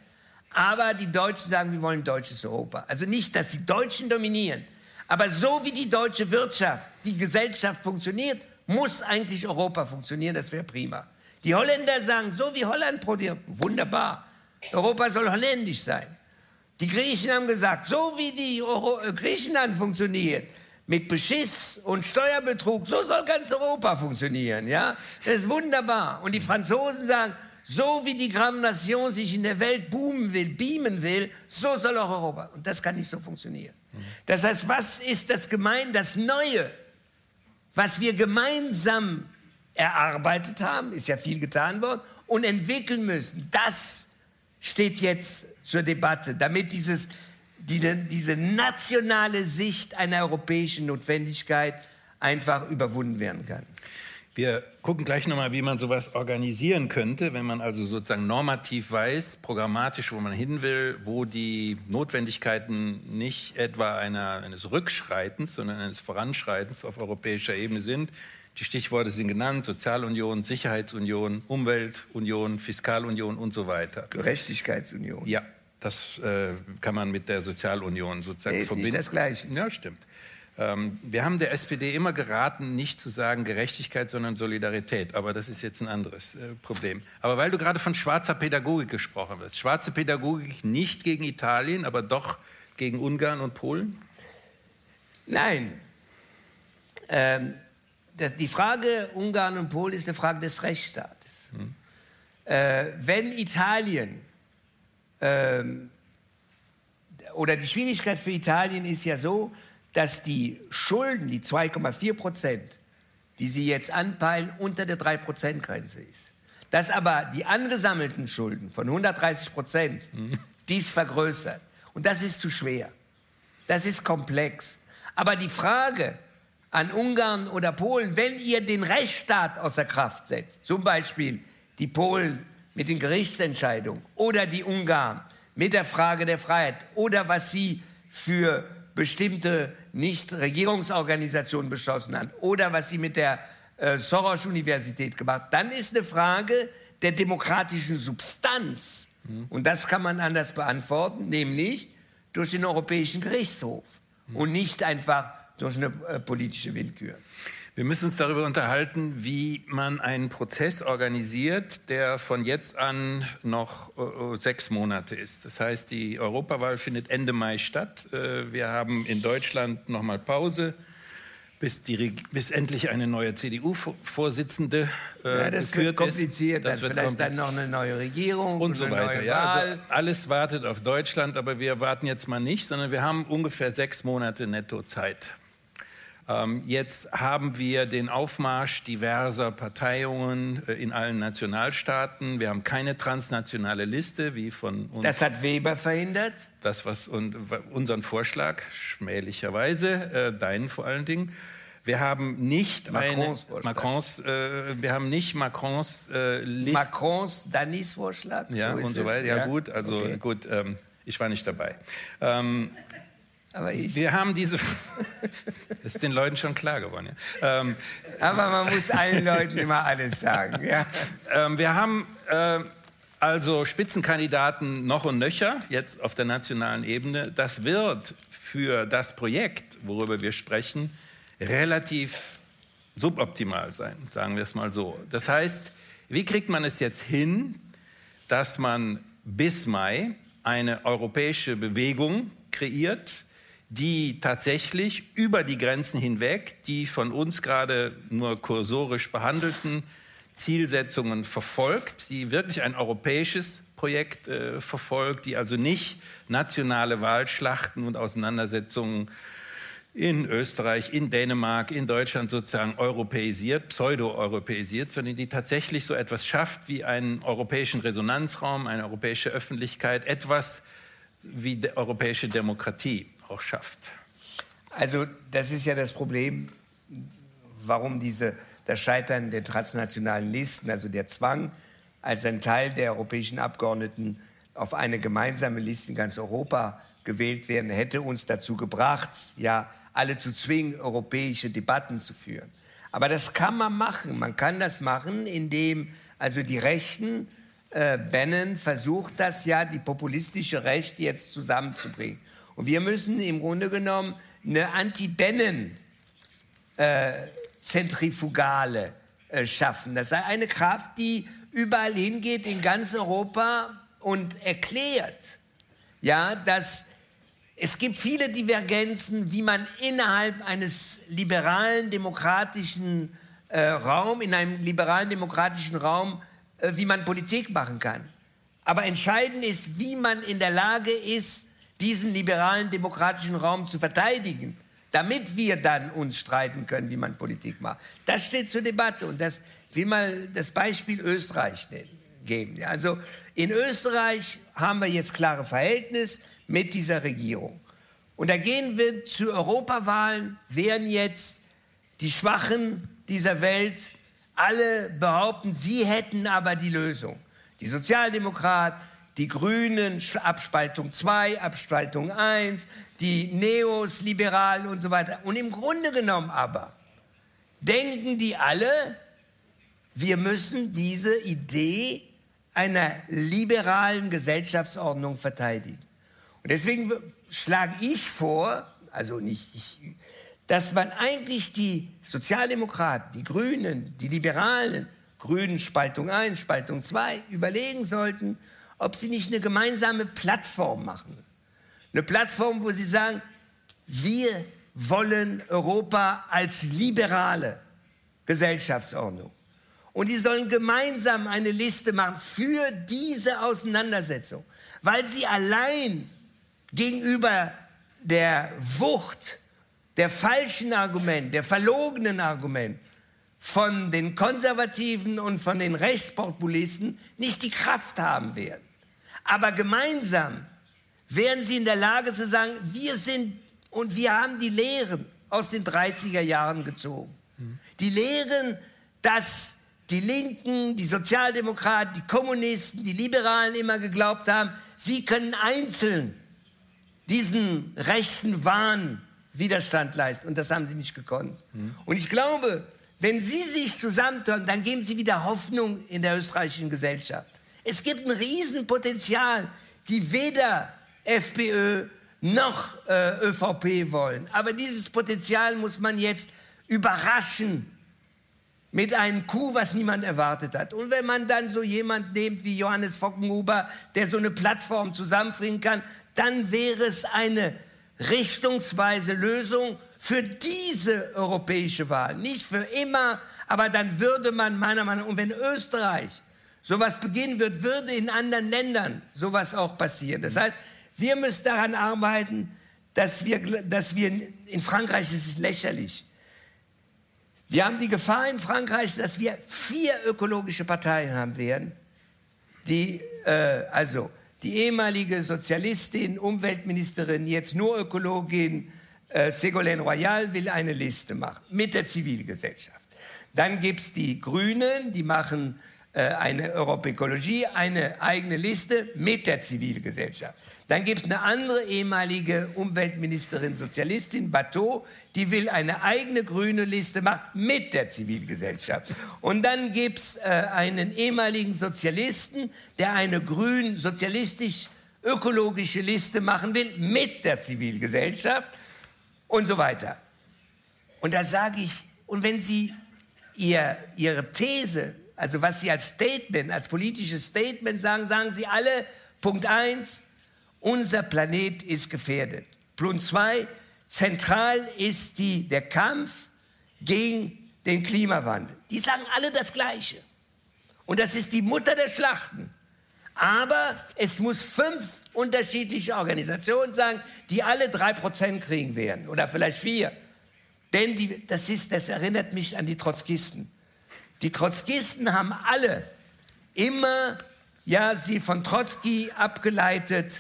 aber die Deutschen sagen, wir wollen deutsches Europa. Also nicht, dass die Deutschen dominieren, aber so wie die deutsche Wirtschaft, die Gesellschaft funktioniert, muss eigentlich Europa funktionieren, das wäre prima. Die Holländer sagen, so wie Holland produziert, wunderbar, Europa soll holländisch sein. Die Griechen haben gesagt, so wie die Euro Griechenland funktioniert, mit Beschiss und Steuerbetrug, so soll ganz Europa funktionieren, ja? Das ist wunderbar. Und die Franzosen sagen, so wie die Grande Nation sich in der Welt boomen will, beamen will, so soll auch Europa. Und das kann nicht so funktionieren. Das heißt, was ist das gemein, das Neue, was wir gemeinsam erarbeitet haben, ist ja viel getan worden, und entwickeln müssen, das steht jetzt zur Debatte, damit dieses die, diese nationale Sicht einer europäischen Notwendigkeit einfach überwunden werden kann. Wir gucken gleich nochmal, wie man sowas organisieren könnte, wenn man also sozusagen normativ weiß, programmatisch, wo man hin will, wo die Notwendigkeiten nicht etwa einer, eines Rückschreitens, sondern eines Voranschreitens auf europäischer Ebene sind. Die Stichworte sind genannt, Sozialunion, Sicherheitsunion, Umweltunion, Fiskalunion und so weiter. Gerechtigkeitsunion. Ja, das äh, kann man mit der Sozialunion sozusagen ist verbinden. Nicht das Gleiche. Ja, stimmt. Ähm, wir haben der SPD immer geraten, nicht zu sagen Gerechtigkeit, sondern Solidarität. Aber das ist jetzt ein anderes äh, Problem. Aber weil du gerade von schwarzer Pädagogik gesprochen hast, schwarze Pädagogik nicht gegen Italien, aber doch gegen Ungarn und Polen? Nein. Ähm, die Frage Ungarn und Polen ist eine Frage des Rechtsstaates. Hm. Äh, wenn Italien ähm, oder die Schwierigkeit für Italien ist ja so, dass die Schulden, die 2,4 Prozent, die sie jetzt anpeilen, unter der 3-Prozent-Grenze ist. Dass aber die angesammelten Schulden von 130 Prozent mhm. dies vergrößern. Und das ist zu schwer. Das ist komplex. Aber die Frage an Ungarn oder Polen, wenn ihr den Rechtsstaat außer Kraft setzt, zum Beispiel die Polen mit den Gerichtsentscheidungen oder die Ungarn mit der Frage der Freiheit oder was sie für bestimmte Nichtregierungsorganisationen beschlossen haben oder was sie mit der äh, Soros-Universität gemacht haben, dann ist eine Frage der demokratischen Substanz. Mhm. Und das kann man anders beantworten, nämlich durch den Europäischen Gerichtshof mhm. und nicht einfach durch eine äh, politische Willkür. Wir müssen uns darüber unterhalten, wie man einen Prozess organisiert, der von jetzt an noch äh, sechs Monate ist. Das heißt, die Europawahl findet Ende Mai statt. Äh, wir haben in Deutschland noch mal Pause, bis, die, bis endlich eine neue CDU-Vorsitzende äh, ja, das wird kompliziert. Das wird vielleicht kompliziert. dann noch eine neue Regierung und so weiter. Ja, also alles wartet auf Deutschland, aber wir warten jetzt mal nicht, sondern wir haben ungefähr sechs Monate netto Zeit. Ähm, jetzt haben wir den Aufmarsch diverser Parteiungen äh, in allen Nationalstaaten. Wir haben keine transnationale Liste wie von uns. Das hat Weber verhindert? Das, was unseren Vorschlag, schmählicherweise, äh, deinen vor allen Dingen. Wir haben nicht Macrons eine, Macrons, äh, wir haben nicht Macrons äh, Liste. Macrons Danis Vorschlag. Ja so und so weiter. Ja, ja, gut, also okay. gut. Ähm, ich war nicht dabei. Ähm, aber ich. Wir haben diese. das ist den Leuten schon klar geworden. Ja. Ähm, Aber man muss allen Leuten immer alles sagen. Ja. Ähm, wir haben äh, also Spitzenkandidaten noch und nöcher, jetzt auf der nationalen Ebene. Das wird für das Projekt, worüber wir sprechen, relativ suboptimal sein, sagen wir es mal so. Das heißt, wie kriegt man es jetzt hin, dass man bis Mai eine europäische Bewegung kreiert, die tatsächlich über die Grenzen hinweg die von uns gerade nur kursorisch behandelten Zielsetzungen verfolgt, die wirklich ein europäisches Projekt äh, verfolgt, die also nicht nationale Wahlschlachten und Auseinandersetzungen in Österreich, in Dänemark, in Deutschland sozusagen europäisiert, pseudo-europäisiert, sondern die tatsächlich so etwas schafft wie einen europäischen Resonanzraum, eine europäische Öffentlichkeit, etwas wie die europäische Demokratie auch schafft. Also das ist ja das Problem, warum diese, das Scheitern der transnationalen Listen, also der Zwang, als ein Teil der europäischen Abgeordneten auf eine gemeinsame Liste in ganz Europa gewählt werden, hätte uns dazu gebracht, ja, alle zu zwingen, europäische Debatten zu führen. Aber das kann man machen. Man kann das machen, indem also die Rechten, äh, Bannon versucht das ja, die populistische Rechte jetzt zusammenzubringen. Und wir müssen im Grunde genommen eine Anti-Bannon-Zentrifugale äh, äh, schaffen. Das sei eine Kraft, die überall hingeht in ganz Europa und erklärt, ja, dass es gibt viele Divergenzen, wie man innerhalb eines liberalen demokratischen äh, Raum, in einem liberalen demokratischen Raum, äh, wie man Politik machen kann. Aber entscheidend ist, wie man in der Lage ist, diesen liberalen demokratischen Raum zu verteidigen, damit wir dann uns streiten können, wie man Politik macht. Das steht zur Debatte und das will mal das Beispiel Österreich geben. Also in Österreich haben wir jetzt klare Verhältnisse mit dieser Regierung. Und da gehen wir zu Europawahlen, werden jetzt die Schwachen dieser Welt alle behaupten, sie hätten aber die Lösung. Die Sozialdemokraten, die Grünen, Abspaltung 2, Abspaltung 1, die Neos, Liberalen und so weiter. Und im Grunde genommen aber denken die alle, wir müssen diese Idee einer liberalen Gesellschaftsordnung verteidigen. Und deswegen schlage ich vor, also nicht ich, dass man eigentlich die Sozialdemokraten, die Grünen, die Liberalen, Grünen Spaltung 1, Spaltung 2, überlegen sollten, ob sie nicht eine gemeinsame Plattform machen. Eine Plattform, wo sie sagen, wir wollen Europa als liberale Gesellschaftsordnung. Und die sollen gemeinsam eine Liste machen für diese Auseinandersetzung, weil sie allein gegenüber der Wucht, der falschen Argument, der verlogenen Argument von den Konservativen und von den Rechtspopulisten nicht die Kraft haben werden. Aber gemeinsam werden sie in der Lage zu sagen, wir sind und wir haben die Lehren aus den 30er Jahren gezogen. Die Lehren, dass die Linken, die Sozialdemokraten, die Kommunisten, die Liberalen immer geglaubt haben, sie können einzeln diesen rechten Wahn Widerstand leisten. Und das haben sie nicht gekonnt. Mhm. Und ich glaube, wenn sie sich zusammentun, dann geben sie wieder Hoffnung in der österreichischen Gesellschaft. Es gibt ein Riesenpotenzial, die weder FPÖ noch äh, ÖVP wollen. Aber dieses Potenzial muss man jetzt überraschen mit einem Coup, was niemand erwartet hat. Und wenn man dann so jemand nimmt wie Johannes Fockenhuber, der so eine Plattform zusammenbringen kann, dann wäre es eine richtungsweise Lösung für diese europäische Wahl. Nicht für immer, aber dann würde man meiner Meinung nach, und wenn Österreich sowas beginnen wird, würde in anderen Ländern sowas auch passieren. Das heißt, wir müssen daran arbeiten, dass wir, dass wir in Frankreich ist es lächerlich. Wir haben die Gefahr in Frankreich, dass wir vier ökologische Parteien haben werden, die äh, also die ehemalige Sozialistin, Umweltministerin, jetzt nur Ökologin, äh, Ségolène Royal will eine Liste machen mit der Zivilgesellschaft. Dann gibt es die Grünen, die machen eine Europekologie, eine eigene Liste mit der Zivilgesellschaft. Dann gibt es eine andere ehemalige Umweltministerin, Sozialistin, Bateau, die will eine eigene grüne Liste machen mit der Zivilgesellschaft. Und dann gibt es äh, einen ehemaligen Sozialisten, der eine grün, sozialistisch ökologische Liste machen will mit der Zivilgesellschaft und so weiter. Und da sage ich, und wenn Sie ihr, Ihre These, also was Sie als Statement, als politisches Statement sagen, sagen Sie alle, Punkt 1, unser Planet ist gefährdet. Punkt 2, zentral ist die, der Kampf gegen den Klimawandel. Die sagen alle das Gleiche. Und das ist die Mutter der Schlachten. Aber es muss fünf unterschiedliche Organisationen sagen, die alle drei Prozent kriegen werden oder vielleicht vier. Denn die, das, ist, das erinnert mich an die Trotzkisten. Die Trotzkisten haben alle immer, ja, sie von Trotzki abgeleitet,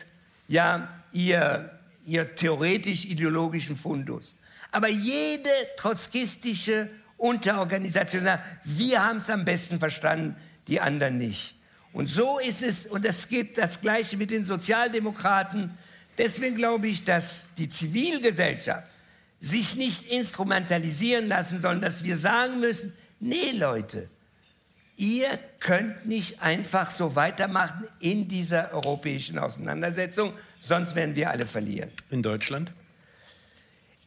ja, ihr, ihr theoretisch-ideologischen Fundus. Aber jede trotzkistische Unterorganisation sagt, wir haben es am besten verstanden, die anderen nicht. Und so ist es, und es geht das Gleiche mit den Sozialdemokraten. Deswegen glaube ich, dass die Zivilgesellschaft sich nicht instrumentalisieren lassen soll, dass wir sagen müssen, nee Leute, ihr könnt nicht einfach so weitermachen in dieser europäischen Auseinandersetzung, sonst werden wir alle verlieren. In Deutschland?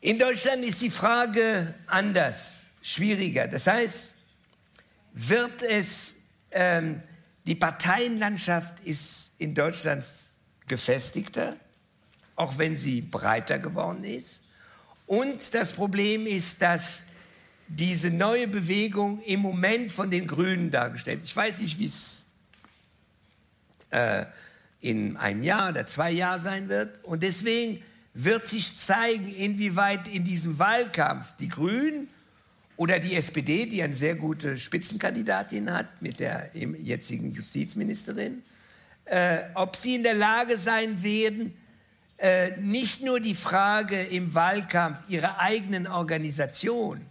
In Deutschland ist die Frage anders, schwieriger. Das heißt, wird es, ähm, die Parteienlandschaft ist in Deutschland gefestigter, auch wenn sie breiter geworden ist. Und das Problem ist, dass diese neue Bewegung im Moment von den Grünen dargestellt. Ich weiß nicht, wie es äh, in einem Jahr oder zwei Jahren sein wird. Und deswegen wird sich zeigen, inwieweit in diesem Wahlkampf die Grünen oder die SPD, die eine sehr gute Spitzenkandidatin hat mit der jetzigen Justizministerin, äh, ob sie in der Lage sein werden, äh, nicht nur die Frage im Wahlkampf ihrer eigenen Organisation,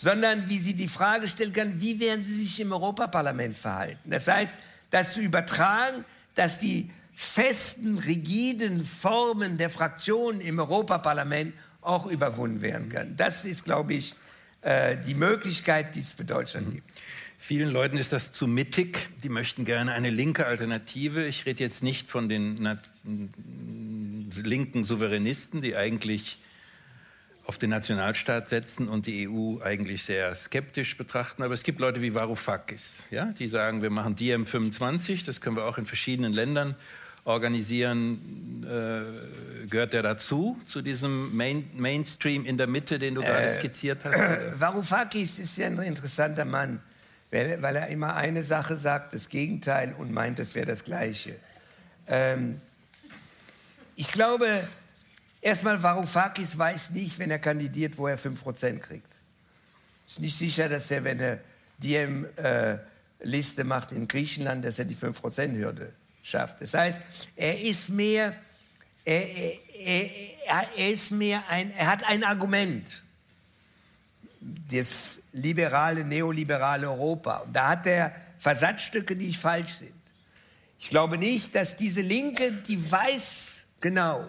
sondern wie sie die Frage stellen kann, wie werden sie sich im Europaparlament verhalten. Das heißt, das zu übertragen, dass die festen, rigiden Formen der Fraktionen im Europaparlament auch überwunden werden können. Das ist, glaube ich, äh, die Möglichkeit, die es für Deutschland mhm. gibt. Vielen Leuten ist das zu mittig. Die möchten gerne eine linke Alternative. Ich rede jetzt nicht von den linken Souveränisten, die eigentlich auf den Nationalstaat setzen und die EU eigentlich sehr skeptisch betrachten. Aber es gibt Leute wie Varoufakis, ja, die sagen, wir machen DiEM25, das können wir auch in verschiedenen Ländern organisieren. Äh, gehört der dazu, zu diesem Main Mainstream in der Mitte, den du äh, gerade skizziert hast? Varoufakis ist ja ein interessanter Mann, weil, weil, er immer eine Sache sagt, das Gegenteil, und meint, es wäre das Gleiche. Ähm, ich glaube, erstmal, Varoufakis weiß nicht, wenn er kandidiert, wo er 5% kriegt. Ist nicht sicher, dass er, wenn er DM-Liste äh, macht in Griechenland, dass er die 5%-Hürde schafft. Das heißt, er ist mehr, er, er, er, ist mehr ein, er hat ein Argument. Das liberale, neoliberale Europa. Und da hat er Versatzstücke, die nicht falsch sind. Ich glaube nicht, dass diese Linke, die weiß genau,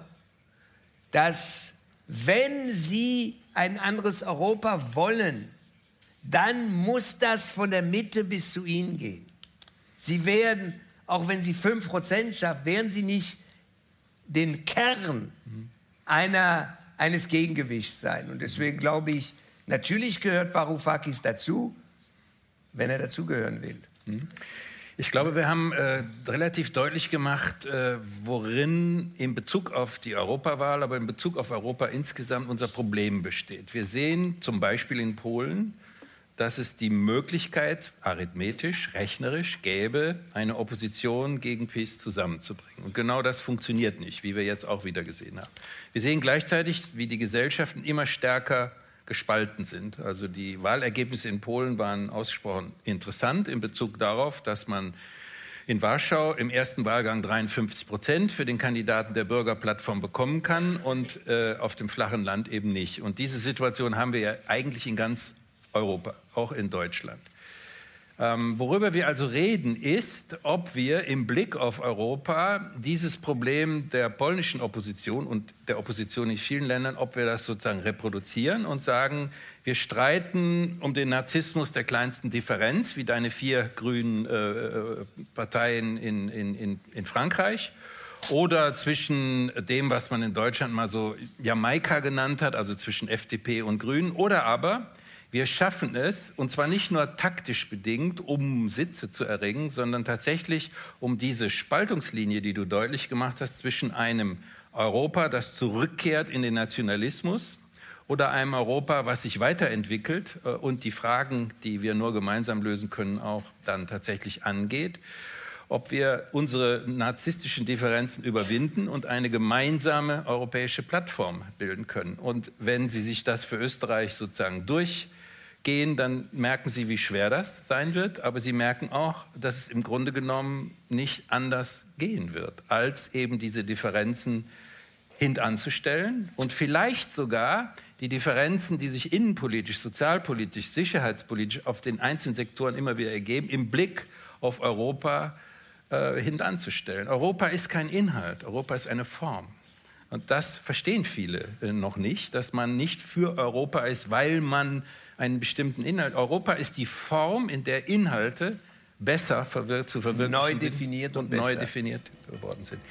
dass wenn sie ein anderes Europa wollen, dann muss das von der Mitte bis zu ihnen gehen. Sie werden, auch wenn sie 5% schaffen, werden sie nicht den Kern einer, eines Gegengewichts sein. Und deswegen glaube ich, natürlich gehört Varoufakis dazu, wenn er dazugehören will. Mhm. Ich glaube, wir haben äh, relativ deutlich gemacht, äh, worin in Bezug auf die Europawahl, aber in Bezug auf Europa insgesamt unser Problem besteht. Wir sehen zum Beispiel in Polen, dass es die Möglichkeit, arithmetisch, rechnerisch gäbe, eine Opposition gegen PiS zusammenzubringen. Und genau das funktioniert nicht, wie wir jetzt auch wieder gesehen haben. Wir sehen gleichzeitig, wie die Gesellschaften immer stärker gespalten sind. Also die Wahlergebnisse in Polen waren ausgesprochen interessant in Bezug darauf, dass man in Warschau im ersten Wahlgang 53 Prozent für den Kandidaten der Bürgerplattform bekommen kann und äh, auf dem flachen Land eben nicht. Und diese Situation haben wir ja eigentlich in ganz Europa, auch in Deutschland. Ähm, worüber wir also reden, ist, ob wir im Blick auf Europa dieses Problem der polnischen Opposition und der Opposition in vielen Ländern, ob wir das sozusagen reproduzieren und sagen, wir streiten um den Narzissmus der kleinsten Differenz, wie deine vier grünen äh, Parteien in, in, in, in Frankreich, oder zwischen dem, was man in Deutschland mal so Jamaika genannt hat, also zwischen FDP und Grünen, oder aber wir schaffen es, und zwar nicht nur taktisch bedingt, um Sitze zu erringen, sondern tatsächlich um diese Spaltungslinie, die du deutlich gemacht hast, zwischen einem Europa, das zurückkehrt in den Nationalismus, oder einem Europa, was sich weiterentwickelt äh, und die Fragen, die wir nur gemeinsam lösen können, auch dann tatsächlich angeht ob wir unsere narzisstischen Differenzen überwinden und eine gemeinsame europäische Plattform bilden können. Und wenn Sie sich das für Österreich sozusagen durchgehen, dann merken Sie, wie schwer das sein wird. Aber Sie merken auch, dass es im Grunde genommen nicht anders gehen wird, als eben diese Differenzen hintanzustellen und vielleicht sogar die Differenzen, die sich innenpolitisch, sozialpolitisch, sicherheitspolitisch auf den einzelnen Sektoren immer wieder ergeben, im Blick auf Europa äh, hintanzustellen. Europa ist kein Inhalt, Europa ist eine Form. Und das verstehen viele äh, noch nicht, dass man nicht für Europa ist, weil man einen bestimmten Inhalt. Europa ist die Form, in der Inhalte besser verwir zu verwirklichen neu definiert und, und neu definiert worden sind.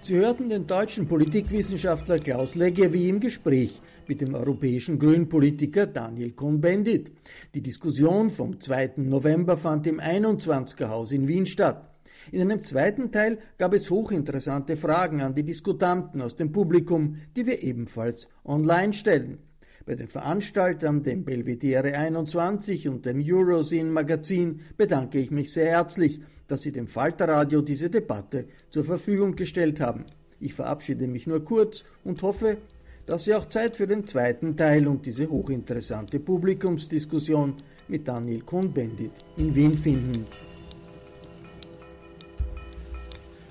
Sie hörten den deutschen Politikwissenschaftler Klaus Leggevi im Gespräch mit dem europäischen Grünpolitiker Daniel Cohn-Bendit. Die Diskussion vom 2. November fand im 21er Haus in Wien statt. In einem zweiten Teil gab es hochinteressante Fragen an die Diskutanten aus dem Publikum, die wir ebenfalls online stellen. Bei den Veranstaltern, dem Belvedere 21 und dem Eurozine Magazin bedanke ich mich sehr herzlich dass Sie dem Falterradio diese Debatte zur Verfügung gestellt haben. Ich verabschiede mich nur kurz und hoffe, dass Sie auch Zeit für den zweiten Teil und diese hochinteressante Publikumsdiskussion mit Daniel Cohn-Bendit in Wien finden.